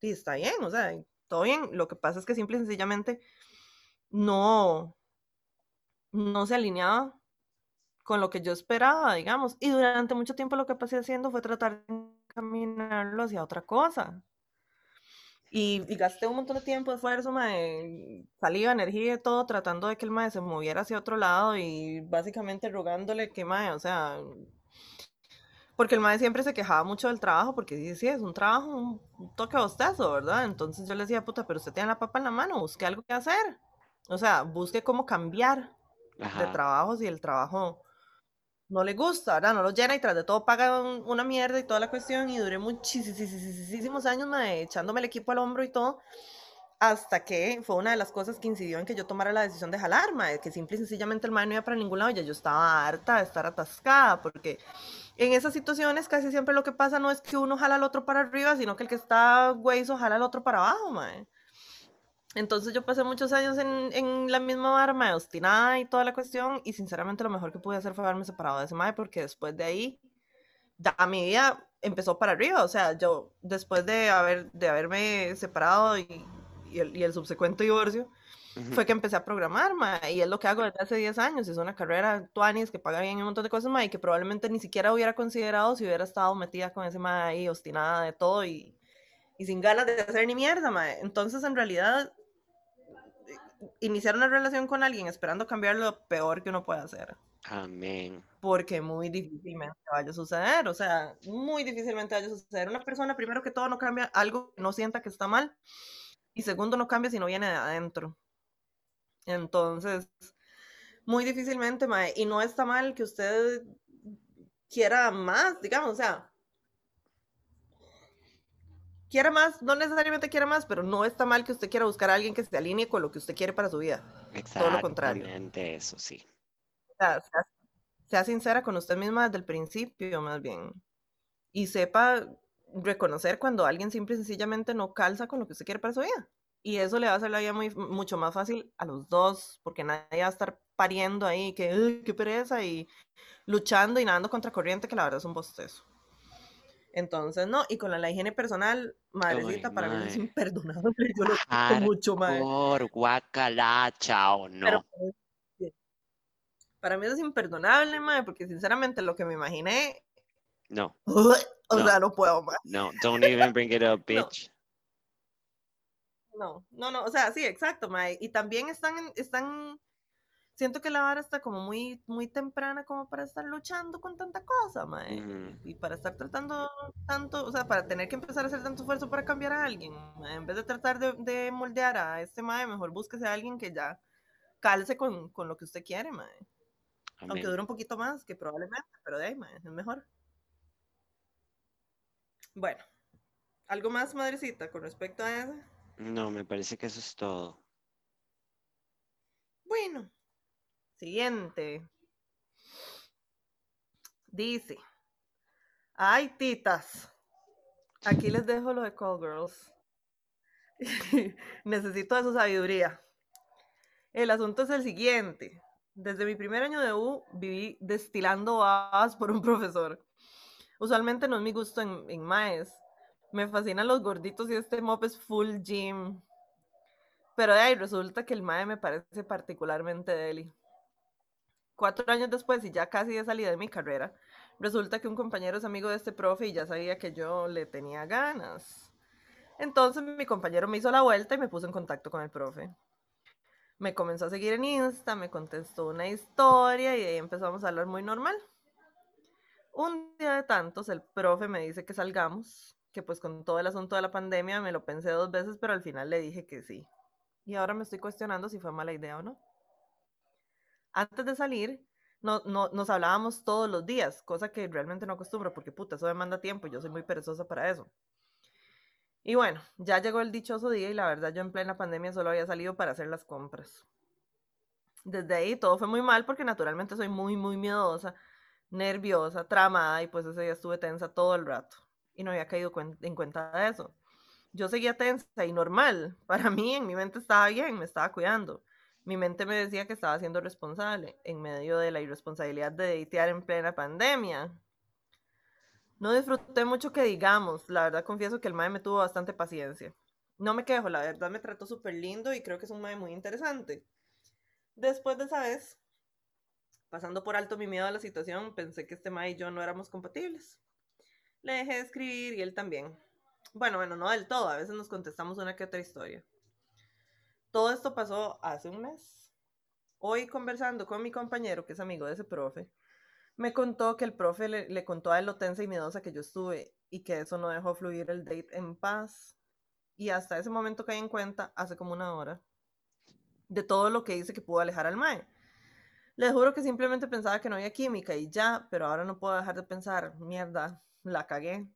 sí, está bien, o sea, todo bien. Lo que pasa es que simple y sencillamente no, no se alineaba con lo que yo esperaba, digamos. Y durante mucho tiempo lo que pasé haciendo fue tratar de encaminarlo hacia otra cosa. Y, gasté un montón de tiempo, esfuerzo, mae, saliva, energía y todo, tratando de que el mae se moviera hacia otro lado y básicamente rogándole que mae, o sea, porque el mae siempre se quejaba mucho del trabajo, porque sí, sí, es un trabajo, un, toque bostezo, ¿verdad? Entonces yo le decía, puta, pero usted tiene la papa en la mano, busque algo que hacer. O sea, busque cómo cambiar de trabajo si el trabajo no le gusta, ¿verdad? No lo llena y tras de todo paga una mierda y toda la cuestión y duré muchísimos años echándome el equipo al hombro y todo hasta que fue una de las cosas que incidió en que yo tomara la decisión de jalar, que simple y sencillamente el mae no iba para ningún lado y yo estaba harta de estar atascada, porque en esas situaciones casi siempre lo que pasa no es que uno jala al otro para arriba, sino que el que está hueso jala al otro para abajo, mae. Entonces yo pasé muchos años en, en la misma barra, obstinada y toda la cuestión, y sinceramente lo mejor que pude hacer fue haberme separado de ese mae, porque después de ahí, ya, mi vida empezó para arriba, o sea, yo después de, haber, de haberme separado y, y, el, y el subsecuente divorcio, fue que empecé a programar, mae, y es lo que hago desde hace 10 años, es una carrera tuanis que paga bien un montón de cosas, mae, y que probablemente ni siquiera hubiera considerado si hubiera estado metida con ese mae ahí, obstinada de todo y, y sin ganas de hacer ni mierda, mae. Entonces, en realidad, iniciar una relación con alguien esperando cambiar lo peor que uno puede hacer. Amén. Porque muy difícilmente vaya a suceder, o sea, muy difícilmente vaya a suceder. Una persona, primero que todo, no cambia algo que no sienta que está mal, y segundo, no cambia si no viene de adentro. Entonces, muy difícilmente, mae, y no está mal que usted quiera más, digamos, o sea, quiera más, no necesariamente quiera más, pero no está mal que usted quiera buscar a alguien que se alinee con lo que usted quiere para su vida. Todo lo contrario. eso sí. sea, sincera con usted misma desde el principio, más bien. Y sepa reconocer cuando alguien simple y sencillamente no calza con lo que usted quiere para su vida. Y eso le va a hacer la vida muy, mucho más fácil a los dos, porque nadie va a estar pariendo ahí, que, qué pereza, y luchando y nadando contra corriente, que la verdad es un bostezo. Entonces, no, y con la, higiene personal, madrecita, para mí es imperdonable. Yo lo siento mucho, más. Por guacala, chao, no. Pues, Para mí eso es imperdonable, mae, porque sinceramente lo que me imaginé. No. o sea, no puedo, mae. No, don't even bring it up, bitch. No, no, no, o sea, sí, exacto, mae. Y también están, están, siento que la vara está como muy, muy temprana como para estar luchando con tanta cosa, mae. Y para estar tratando tanto, o sea, para tener que empezar a hacer tanto esfuerzo para cambiar a alguien. En vez de tratar de, de moldear a este mae, mejor búsquese a alguien que ya calce con, con lo que usted quiere, mae. Aunque dure un poquito más, que probablemente, pero de ahí, es mejor. Bueno, ¿algo más, madrecita, con respecto a eso? No, me parece que eso es todo. Bueno, siguiente. Dice, ay, titas, aquí les dejo lo de Call Girls. Necesito de su sabiduría. El asunto es el siguiente. Desde mi primer año de U viví destilando babas por un profesor. Usualmente no es mi gusto en, en maes. Me fascinan los gorditos y este mop es full gym. Pero de ahí resulta que el mae me parece particularmente deli. Cuatro años después y ya casi de salida de mi carrera, resulta que un compañero es amigo de este profe y ya sabía que yo le tenía ganas. Entonces mi compañero me hizo la vuelta y me puso en contacto con el profe me comenzó a seguir en Insta, me contestó una historia y ahí empezamos a hablar muy normal. Un día de tantos, el profe me dice que salgamos, que pues con todo el asunto de la pandemia me lo pensé dos veces, pero al final le dije que sí. Y ahora me estoy cuestionando si fue mala idea o no. Antes de salir, no, no, nos hablábamos todos los días, cosa que realmente no acostumbro, porque puta, eso demanda tiempo y yo soy muy perezosa para eso. Y bueno, ya llegó el dichoso día y la verdad yo en plena pandemia solo había salido para hacer las compras. Desde ahí todo fue muy mal porque naturalmente soy muy, muy miedosa, nerviosa, tramada y pues ese día estuve tensa todo el rato y no había caído en cuenta de eso. Yo seguía tensa y normal. Para mí en mi mente estaba bien, me estaba cuidando. Mi mente me decía que estaba siendo responsable en medio de la irresponsabilidad de deitear en plena pandemia. No disfruté mucho que digamos, la verdad confieso que el mae me tuvo bastante paciencia. No me quejo, la verdad me trató súper lindo y creo que es un mae muy interesante. Después de esa vez, pasando por alto mi miedo a la situación, pensé que este mae y yo no éramos compatibles. Le dejé de escribir y él también. Bueno, bueno, no del todo, a veces nos contestamos una que otra historia. Todo esto pasó hace un mes. Hoy conversando con mi compañero, que es amigo de ese profe, me contó que el profe le, contó a él lo tensa y miedosa que yo estuve y que eso no dejó fluir el date en paz. Y hasta ese momento caí en cuenta, hace como una hora, de todo lo que hice que pudo alejar al Mae. Les juro que simplemente pensaba que no había química y ya, pero ahora no puedo dejar de pensar, mierda, la cagué.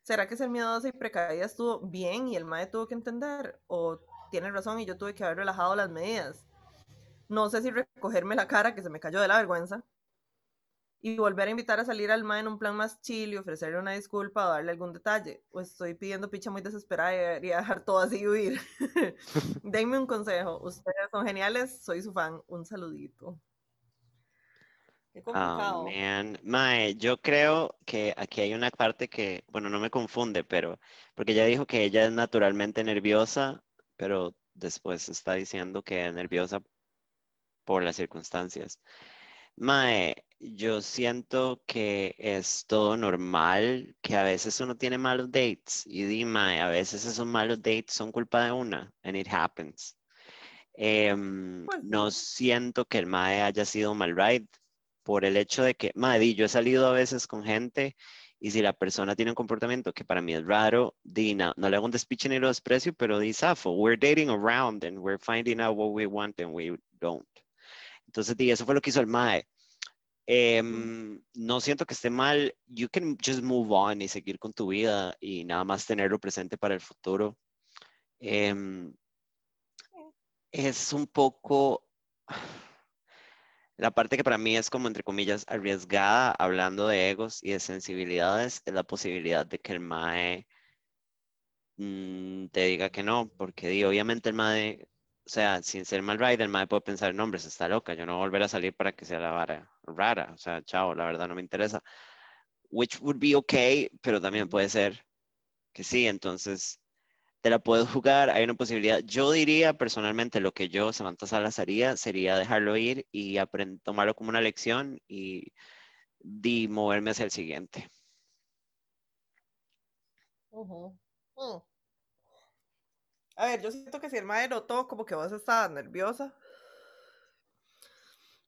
¿Será que ser miedosa y precavida estuvo bien y el Mae tuvo que entender? ¿O tiene razón y yo tuve que haber relajado las medidas? No sé si recogerme la cara que se me cayó de la vergüenza y volver a invitar a salir al ma en un plan más chill y ofrecerle una disculpa o darle algún detalle. Pues estoy pidiendo picha muy desesperada y debería dejar todo así y huir. Denme un consejo. Ustedes son geniales, soy su fan. Un saludito. Qué oh, complicado. Oh, man. Mae, yo creo que aquí hay una parte que, bueno, no me confunde, pero porque ella dijo que ella es naturalmente nerviosa, pero después está diciendo que es nerviosa por las circunstancias. Mae, yo siento que es todo normal, que a veces uno tiene malos dates y dime, a veces esos malos dates son culpa de una, and it happens. Pues no siento que el MAE haya sido mal ride por el hecho de que, MAE, yo he salido a veces con gente y si la persona tiene un comportamiento que para mí es raro, di, no, le hago un despiche ni lo desprecio, pero di, Safo, we're dating around and we're finding out what we want and we don't. Entonces, di, eso fue lo que hizo el MAE Em, no siento que esté mal. You can just move on y seguir con tu vida y nada más tenerlo presente para el futuro. Em, es un poco la parte que para mí es como entre comillas arriesgada, hablando de egos y de sensibilidades, es la posibilidad de que el MAE mm, te diga que no, porque obviamente el MAE o sea, sin ser mal rider, el mae puede pensar, no, hombre, está loca, yo no voy a volver a salir para que sea la vara rara, o sea, chao, la verdad no me interesa. Which would be okay, pero también puede ser que sí, entonces, te la puedes jugar, hay una posibilidad. Yo diría personalmente lo que yo, Samantha Salas, haría sería dejarlo ir y tomarlo como una lección y, y moverme hacia el siguiente. Mm. A ver, yo siento que si el mae notó como que vos estabas nerviosa,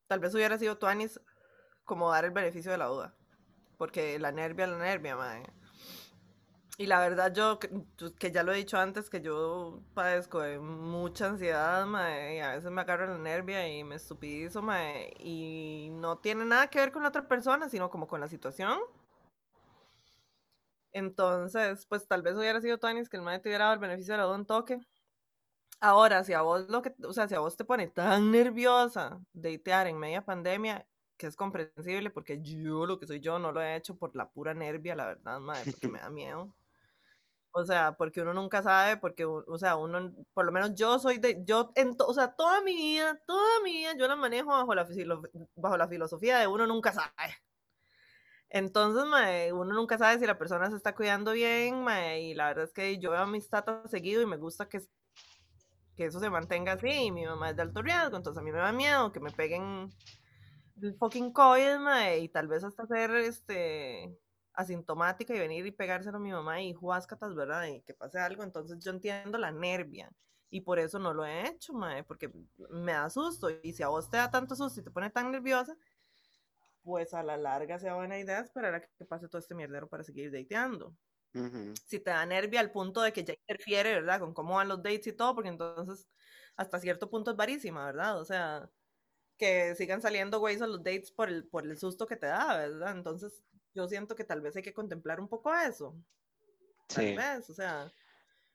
tal vez hubiera sido Tuanis como dar el beneficio de la duda. Porque la nervia, la nervia, mae. Y la verdad, yo, que, ya lo he dicho antes, que yo padezco de mucha ansiedad, mae, y a veces me agarro la nervia y me estupidizo, mae, y no tiene nada que ver con la otra persona, sino como con la situación. Entonces, pues tal vez hubiera sido Tuanis que el mae te hubiera dado el beneficio de la un toque. Ahora, si a vos lo que, o sea, si a vos te pone tan nerviosa deitear en media pandemia, que es comprensible porque yo lo que soy yo no lo he hecho por la pura nervia, la verdad, madre, porque me da miedo. O sea, porque uno nunca sabe, porque, o sea, uno, por lo menos yo soy de, yo, en o sea, toda mi vida, toda mi vida, yo la manejo bajo la, bajo la filosofía de uno nunca sabe. Entonces, mae, uno nunca sabe si la persona se está cuidando bien, mae, y la verdad es que yo veo a mis tatas seguido y me gusta que, que eso se mantenga así, y mi mamá es de alto riesgo, entonces a mí me da miedo que me peguen el fucking COVID, mae, y tal vez hasta ser, este, asintomática y venir y pegárselo a mi mamá y juáscatas, ¿verdad? Y que pase algo, entonces yo entiendo la nervia. Y por eso no lo he hecho, mae, porque me da susto. Y si a vos te da tanto susto y te pone tan nerviosa, pues a la larga sea buena idea esperar a que pase todo este mierdero para seguir dateando. Si te da nervia al punto de que ya interfiere, ¿verdad? Con cómo van los dates y todo, porque entonces hasta cierto punto es varísima, ¿verdad? O sea, que sigan saliendo güeyes a los dates por el, por el susto que te da, ¿verdad? Entonces yo siento que tal vez hay que contemplar un poco eso. Tal vez, o sea,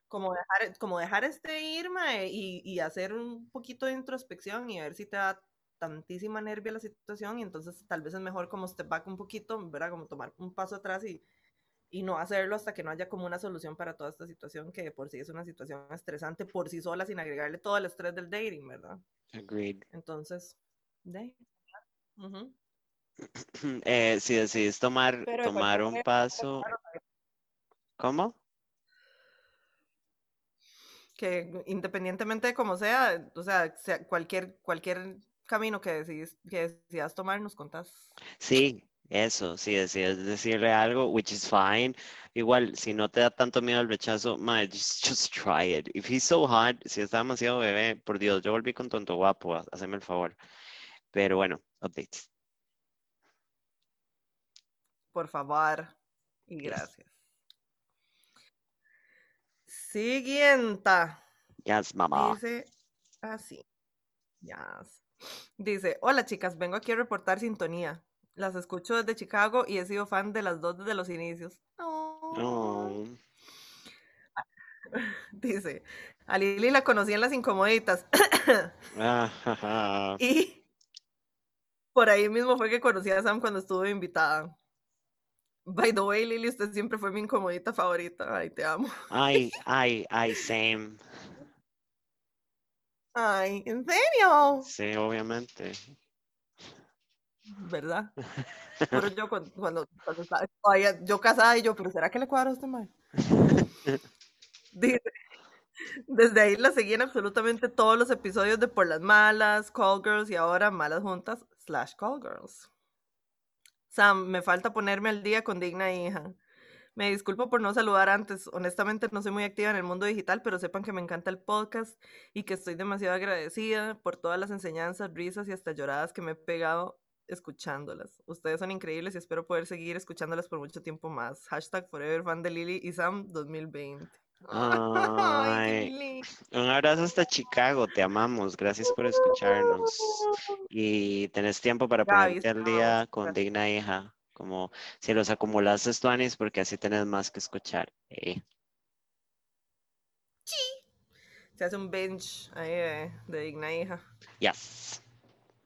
como dejar, como dejar este irme y, y hacer un poquito de introspección y ver si te da tantísima nervia la situación y entonces tal vez es mejor como step back un poquito, ¿verdad? Como tomar un paso atrás y, y no hacerlo hasta que no haya como una solución para toda esta situación que por sí es una situación estresante por sí sola sin agregarle todo el estrés del dating, ¿verdad? Agreed. Entonces, de eh, si decidís tomar, tomar un paso... ¿Cómo? Que independientemente de cómo sea, o sea, sea cualquier, cualquier camino que, decidís, que decidas tomar, nos contás. Sí, eso, si decides decirle algo, which is fine. Igual, si no te da tanto miedo al rechazo, man, just, just try it. If he's so hard, si está demasiado bebé, por Dios, yo volví con tonto guapo, haceme el favor. Pero bueno, updates. Por favor. Y gracias. Siguiente. Yes, mamá. Dice así. Yes. Dice, hola chicas, vengo aquí a reportar sintonía. Las escucho desde Chicago y he sido fan de las dos desde los inicios. Oh. Dice, a Lili la conocí en las incomoditas. y por ahí mismo fue que conocí a Sam cuando estuve invitada. By the way, Lili, usted siempre fue mi incomodita favorita. Ay, te amo. Ay, ay, ay, same. Ay, ¿en serio? Sí, obviamente. ¿Verdad? Pero yo cuando, cuando, estaba, yo casada y yo, pero ¿será que le cuadro a este mal? Dice, desde ahí la seguí en absolutamente todos los episodios de Por las Malas, Call Girls y ahora Malas Juntas slash Call Girls. Sam, me falta ponerme al día con Digna Hija. Me disculpo por no saludar antes. Honestamente no soy muy activa en el mundo digital, pero sepan que me encanta el podcast y que estoy demasiado agradecida por todas las enseñanzas, risas y hasta lloradas que me he pegado escuchándolas. Ustedes son increíbles y espero poder seguir escuchándolas por mucho tiempo más. Hashtag Forever Fan de Lily y Sam 2020. Ay, un abrazo hasta Chicago, te amamos, gracias por escucharnos. Y tenés tiempo para ponerte al día con Digna Hija como si los acumulaste tuanis porque así tenés más que escuchar. Eh. Sí. Se hace un bench ahí de, de digna hija. Yes.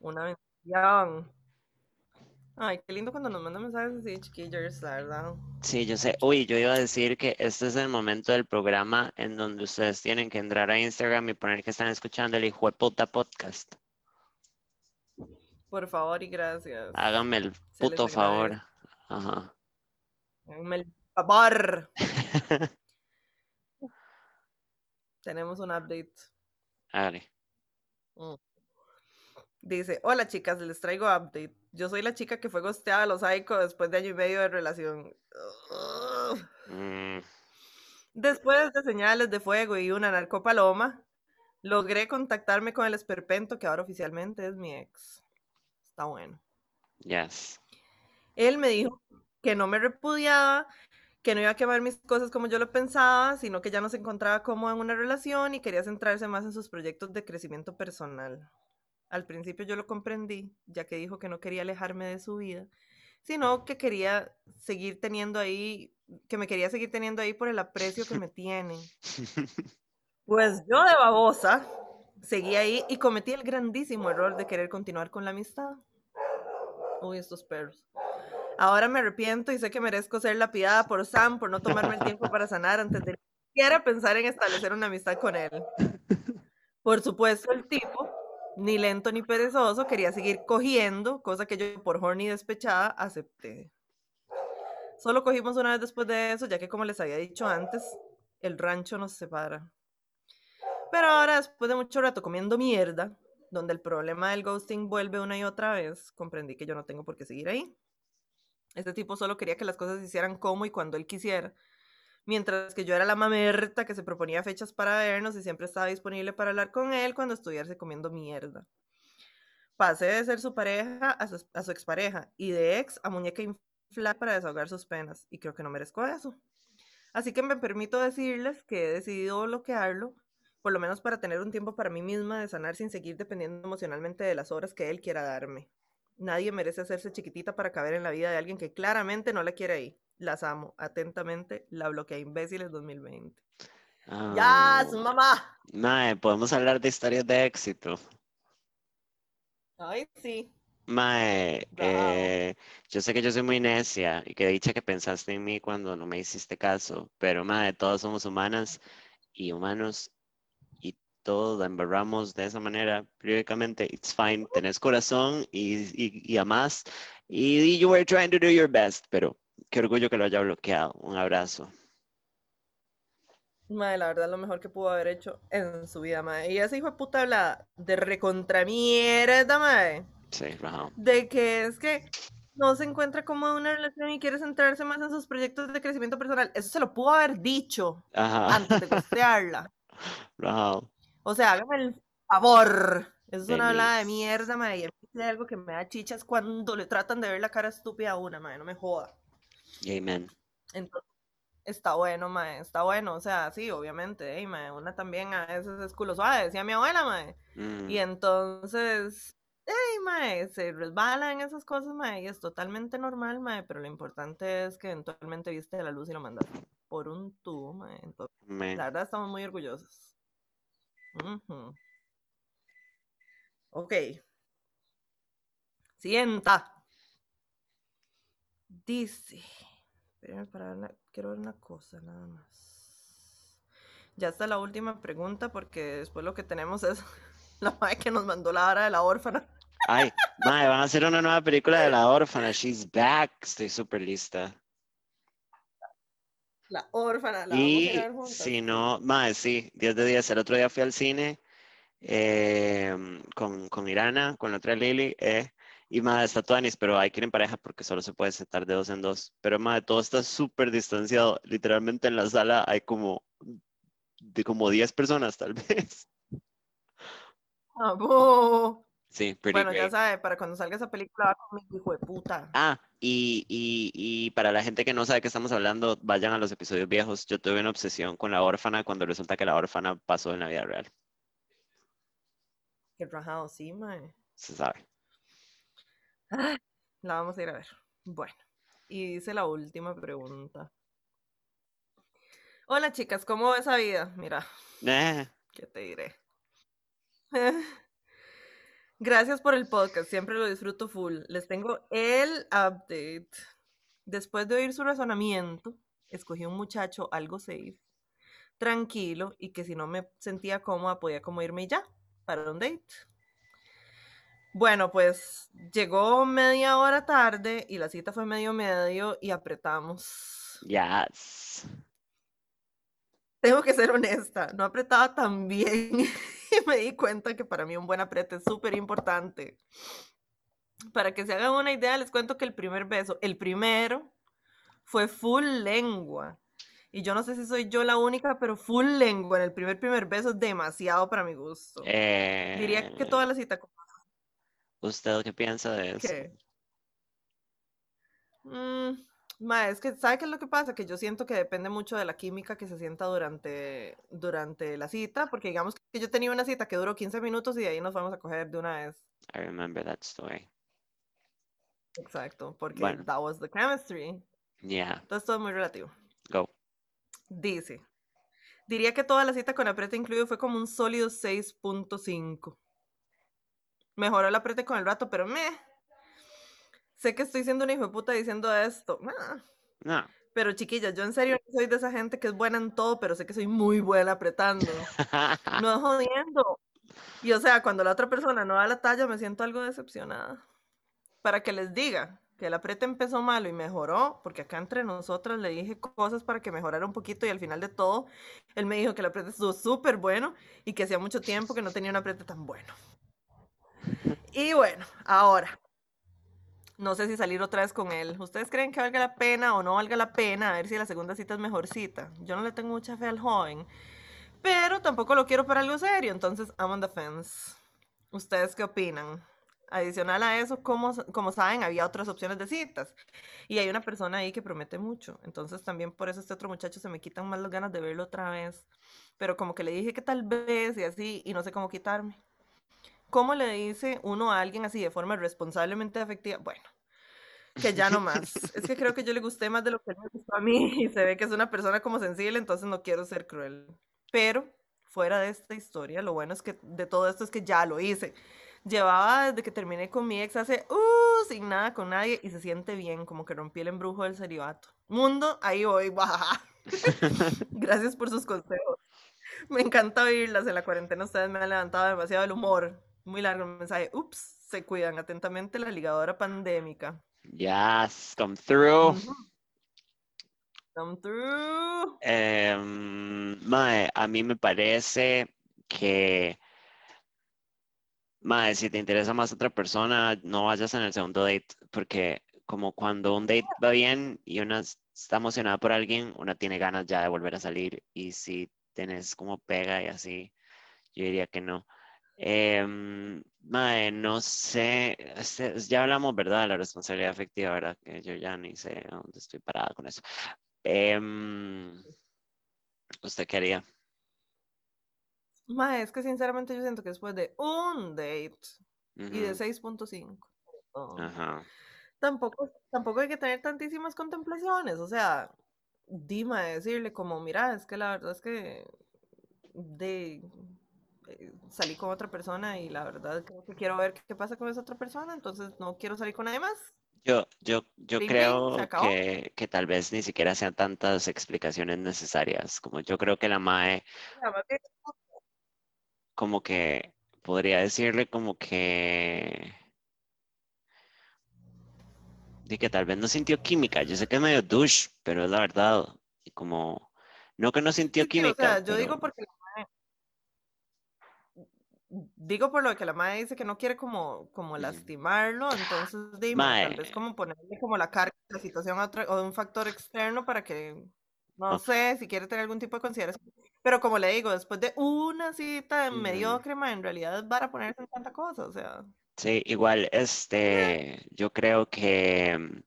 Una bendición. Ay, qué lindo cuando nos mandan mensajes así, chiquillos, la verdad. Sí, yo sé. Uy, yo iba a decir que este es el momento del programa en donde ustedes tienen que entrar a Instagram y poner que están escuchando el hijo de puta podcast. Por favor y gracias. Háganme el puto favor. Ajá. Háganme el favor. Tenemos un update. Dale. Mm. Dice, hola chicas, les traigo update. Yo soy la chica que fue gosteada a los Aiko después de año y medio de relación. Mm, Después de señales de fuego y una narcopaloma, logré contactarme con el esperpento que ahora oficialmente es mi ex. Está bueno. yes. Él me dijo que no me repudiaba, que no iba a quemar mis cosas como yo lo pensaba, sino que ya no se encontraba cómodo en una relación y quería centrarse más en sus proyectos de crecimiento personal. Al principio yo lo comprendí, ya que dijo que no quería alejarme de su vida, sino que quería seguir teniendo ahí, que me quería seguir teniendo ahí por el aprecio que me tiene. Pues yo de babosa seguí ahí y cometí el grandísimo error de querer continuar con la amistad. Uy, estos perros. Ahora me arrepiento y sé que merezco ser lapidada por Sam por no tomarme el tiempo para sanar antes de siquiera pensar en establecer una amistad con él. Por supuesto, el tipo, ni lento ni perezoso, quería seguir cogiendo, cosa que yo por horny despechada acepté. Solo cogimos una vez después de eso, ya que como les había dicho antes, el rancho nos separa. Pero ahora, después de mucho rato comiendo mierda, donde el problema del ghosting vuelve una y otra vez, comprendí que yo no tengo por qué seguir ahí. Este tipo solo quería que las cosas se hicieran como y cuando él quisiera, mientras que yo era la mamerta que se proponía fechas para vernos y siempre estaba disponible para hablar con él cuando estuviese comiendo mierda. Pasé de ser su pareja a su, a su expareja y de ex a muñeca inflada para desahogar sus penas, y creo que no merezco eso. Así que me permito decirles que he decidido bloquearlo, por lo menos para tener un tiempo para mí misma de sanar sin seguir dependiendo emocionalmente de las horas que él quiera darme. Nadie merece hacerse chiquitita para caber en la vida de alguien que claramente no la quiere ahí. Las amo. Atentamente, la bloquea imbéciles 2020. ¡Ya, Oh, mamá! Mae, podemos hablar de historias de éxito. Ay, sí. Mae, eh, yo sé que yo soy muy necia y que dicha que pensaste en mí cuando no me hiciste caso, pero mae, todas somos humanas y humanos y todos la embarramos de esa manera periódicamente. It's fine, tenés corazón y, y, y amás y you were trying to do your best, pero qué orgullo que lo haya bloqueado. Un abrazo. Madre, la verdad, lo mejor que pudo haber hecho en su vida, madre. Y ese hijo de puta habla de recontra mierda, madre. Sí, rajado. De que es que no se encuentra cómodo en una relación y quiere centrarse más en sus proyectos de crecimiento personal. Eso se lo pudo haber dicho Ajá, antes de costearla. rajado. O sea, hágame el favor. Eso es una hablada de mierda, madre. Y hay algo que me da chichas cuando le tratan de ver la cara estúpida a una, madre. No me joda. Amen. Entonces, está bueno, mae, está bueno, o sea, sí, obviamente, mae, una también a veces es culo suave, decía mi abuela, mae, Mm, y entonces, ey, mae, se resbalan esas cosas, mae, y es totalmente normal, mae, pero lo importante es que eventualmente viste la luz y lo mandaste por un tubo, mae, entonces, man. la verdad estamos muy orgullosos. Ujú. Ok. Sienta. Dice. Espérenme para ver una- quiero ver una cosa nada más. Ya está la última pregunta porque después lo que tenemos es la madre que nos mandó la hora de la órfana. Ay, mae, van a hacer una nueva película de la órfana. She's back. Estoy súper lista. La órfana, la vamos Y ir a ver juntas. si no, mae, sí, 10 de 10. El otro día fui al cine em, con, con Irana, con la otra Lily, eh, y mae, está Tuanis, pero hay que ir en pareja porque solo se puede sentar de dos en dos. Pero mae, todo está súper distanciado. Literalmente en la sala hay como, de como 10 personas tal vez. Ah, bu. Sí, pretty Bueno, ya sabe, para cuando salga esa película va conmigo, hijo de puta. Ah, y, y, y para la gente que no sabe de qué estamos hablando, vayan a los episodios viejos. Yo tuve una obsesión con la órfana cuando resulta que la órfana pasó en la vida real. Qué rajado, sí, mae. Se sabe. La vamos a ir a ver. Bueno, y dice la última pregunta. Hola chicas, ¿cómo va esa vida? Mira, Eh, ¿qué te diré? Gracias por el podcast, siempre lo disfruto full. Les tengo el update. Después de oír su razonamiento, escogí un muchacho algo safe, tranquilo y que si no me sentía cómoda podía como irme ya para un date. Bueno, pues llegó media hora tarde y la cita fue medio medio y apretamos. yes. tengo que ser honesta, no apretaba tan bien y me di cuenta que para mí un buen aprete es súper importante. Para que se hagan una idea, les cuento que el primer beso, el primero, fue full lengua. Y yo no sé si soy yo la única, pero full lengua en el primer primer beso es demasiado para mi gusto. Diría que toda la cita. ¿Usted qué piensa de eso? Mm, es que, ¿sabe qué es lo que pasa? Que yo siento que depende mucho de la química que se sienta durante, durante la cita, porque digamos que yo tenía una cita que duró 15 minutos y de ahí nos vamos a coger de una vez. I remember that story. Exacto, porque that was the chemistry. Yeah. Entonces todo es muy relativo. Go. Dice, diría que toda la cita con apriete incluido fue como un sólido 6.5. Mejoró el apriete con el rato, pero me sé que estoy siendo una hijo de puta diciendo esto. No. Pero chiquilla, yo en serio no soy de esa gente que es buena en todo, pero sé que soy muy buena apretando. no es jodiendo. Y o sea, cuando la otra persona no da la talla, me siento algo decepcionada. Para que les diga que el apriete empezó malo y mejoró, porque acá entre nosotras le dije cosas para que mejorara un poquito y al final de todo, él me dijo que el apriete estuvo súper bueno y que hacía mucho tiempo que no tenía un apriete tan bueno. Y bueno, ahora, no sé si salir otra vez con él. ¿Ustedes creen que valga la pena o no valga la pena? A ver si la segunda cita es mejor cita. Yo no le tengo mucha fe al joven, pero tampoco lo quiero para algo serio, entonces I'm on the fence. ¿Ustedes qué opinan? Adicional a eso, como, como saben, había otras opciones de citas. Y hay una persona ahí que promete mucho. Entonces también por eso este otro muchacho se me quitan más las ganas de verlo otra vez. Pero como que le dije que tal vez y así, y no sé cómo quitarme. ¿Cómo le dice uno a alguien así de forma responsablemente afectiva? Bueno, que ya no más. es que creo que yo le gusté más de lo que me gustó a mí y se ve que es una persona como sensible, entonces no quiero ser cruel. Pero fuera de esta historia, lo bueno es que de todo esto es que ya lo hice. Llevaba desde que terminé con mi ex hace, uh, sin nada con nadie y se siente bien, como que rompí el embrujo del celibato. Mundo, ahí voy, baja. Gracias por sus consejos. Me encanta oírlas. En la cuarentena ustedes me han levantado demasiado el humor. Muy largo el mensaje. Ups, se cuidan atentamente la ligadora pandémica. Yes, come through. Come through. Em, mae, a mí me parece que, mae, si te interesa más otra persona, no vayas en el segundo date, porque como cuando un date va bien y una está emocionada por alguien, una tiene ganas ya de volver a salir y si tienes como pega y así, yo diría que no. Eh, no sé, este, ya hablamos, ¿verdad? De la responsabilidad afectiva, ¿verdad? Que yo ya ni sé dónde estoy parada con eso. Eh, ¿Usted qué haría? Mae, es que sinceramente yo siento que después de un date y de 6.5, tampoco, tampoco hay que tener tantísimas contemplaciones. O sea, Dima decirle como, mira, es que la verdad es que de eh, salí con otra persona y la verdad creo que quiero ver qué pasa con esa otra persona, entonces no quiero salir con nadie más. Yo, yo, yo creo que, que, tal vez ni siquiera sean tantas explicaciones necesarias. Como yo creo que la MAE, como que podría decirle como que, de que tal vez no sintió química. Yo sé que es medio douche, pero es la verdad. Y como, no que no sintió química. yo digo porque digo por lo que la madre dice que no quiere como, como lastimarlo, entonces dime, tal vez como ponerle como la carga de la situación a otro, o de un factor externo para que, no sé, si quiere tener algún tipo de consideración. Pero como le digo, después de una cita de mediocre, en realidad es para ponerse en tanta cosa, o sea. Sí, igual, este, yo creo que mm,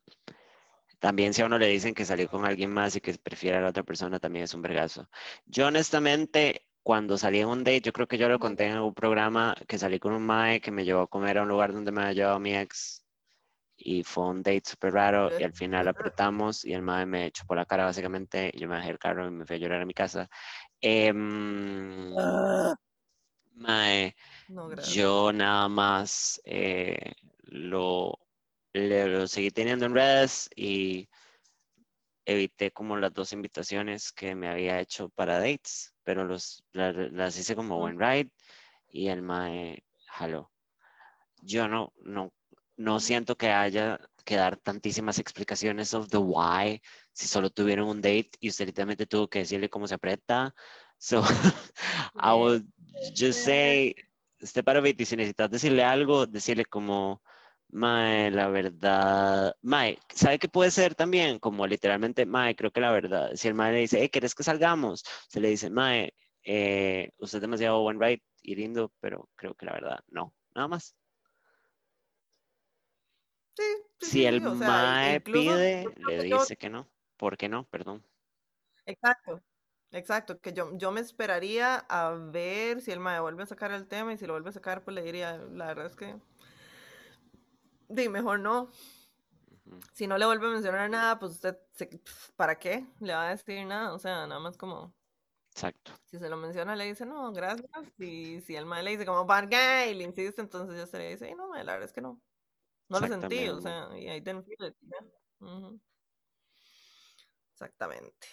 también si a uno le dicen que salió con alguien más y que prefiere a la otra persona, también es un vergazo. Yo honestamente, cuando salí en un date, yo creo que yo lo conté en un programa que salí con un mae que me llevó a comer a un lugar donde me había llevado mi ex y fue un date súper raro y al final apretamos y el mae me echó por la cara básicamente y yo me dejé el carro y me fui a llorar a mi casa. Ah. mae, yo nada más eh, lo, lo seguí teniendo en redes y evité como las dos invitaciones que me había hecho para dates, pero los, las, hice como buen ride y el mae jaló. Yo no, no, no siento que haya que dar tantísimas explicaciones of the why si solo tuvieron un date y usted literalmente tuvo que decirle cómo se aprieta. So I would just say, usted para y si necesitas decirle algo, decirle como, Mae, la verdad, Mae, ¿sabe qué puede ser también? Como literalmente, Mae, creo que la verdad, si el Mae le dice, hey, ¿quieres que salgamos? Se le dice, Mae, eh, usted es demasiado buen right y lindo, pero creo que la verdad, no, nada más. Sí, sí, Si el sí, o sea, Mae incluso pide, le yo- dice que no. ¿Por qué no? Perdón. Exacto, exacto, que yo, yo me esperaría a ver si el mae vuelve a sacar el tema y si lo vuelve a sacar, pues le diría, la verdad es que, di, mejor no. Si no le vuelve a mencionar nada, pues usted, se- ¿para qué le va a decir nada? O sea, nada más como, Exacto. si se lo menciona, le dice, no, gracias. Y si el mae le dice como, ¿para qué? Y le insiste, entonces ya se le dice, "Ay, no, la verdad es que no. No lo sentí, o sea, y ahí. Ujú. Exactamente.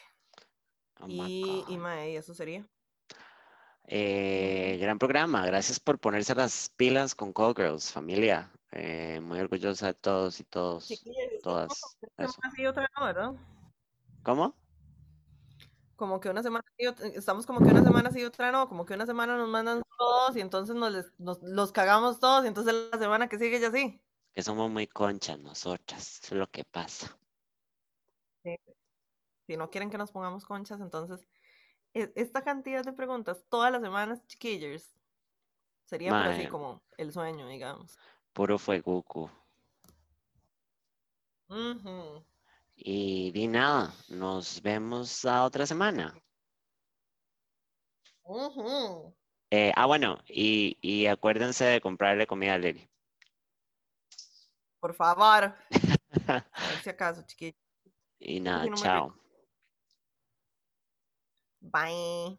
Oh Y, y mae, eso sería. Eh, gran programa. Gracias por ponerse las pilas con Call Girls, familia. Eh, muy orgullosa de todos y todos, Chiquillos, todas. una semana y otra no, ¿verdad? ¿Cómo? Como que una semana sí, ot- estamos como que una semana sí y otra no, como que una semana nos mandan todos y entonces nos, los cagamos todos y entonces la semana que sigue ya sí. Que somos muy conchas nosotras. Es lo que pasa. Si no quieren que nos pongamos conchas, entonces e- esta cantidad de preguntas todas las semanas, chiquillos, sería por así como el sueño, digamos. Puro fuegucu. Ujú. Y di nada. Nos vemos la otra semana. Eh, ah, bueno. Y, y acuérdense de comprarle comida a Lili. Por favor, si acaso, chiquillos. y nada, no chao. Bye.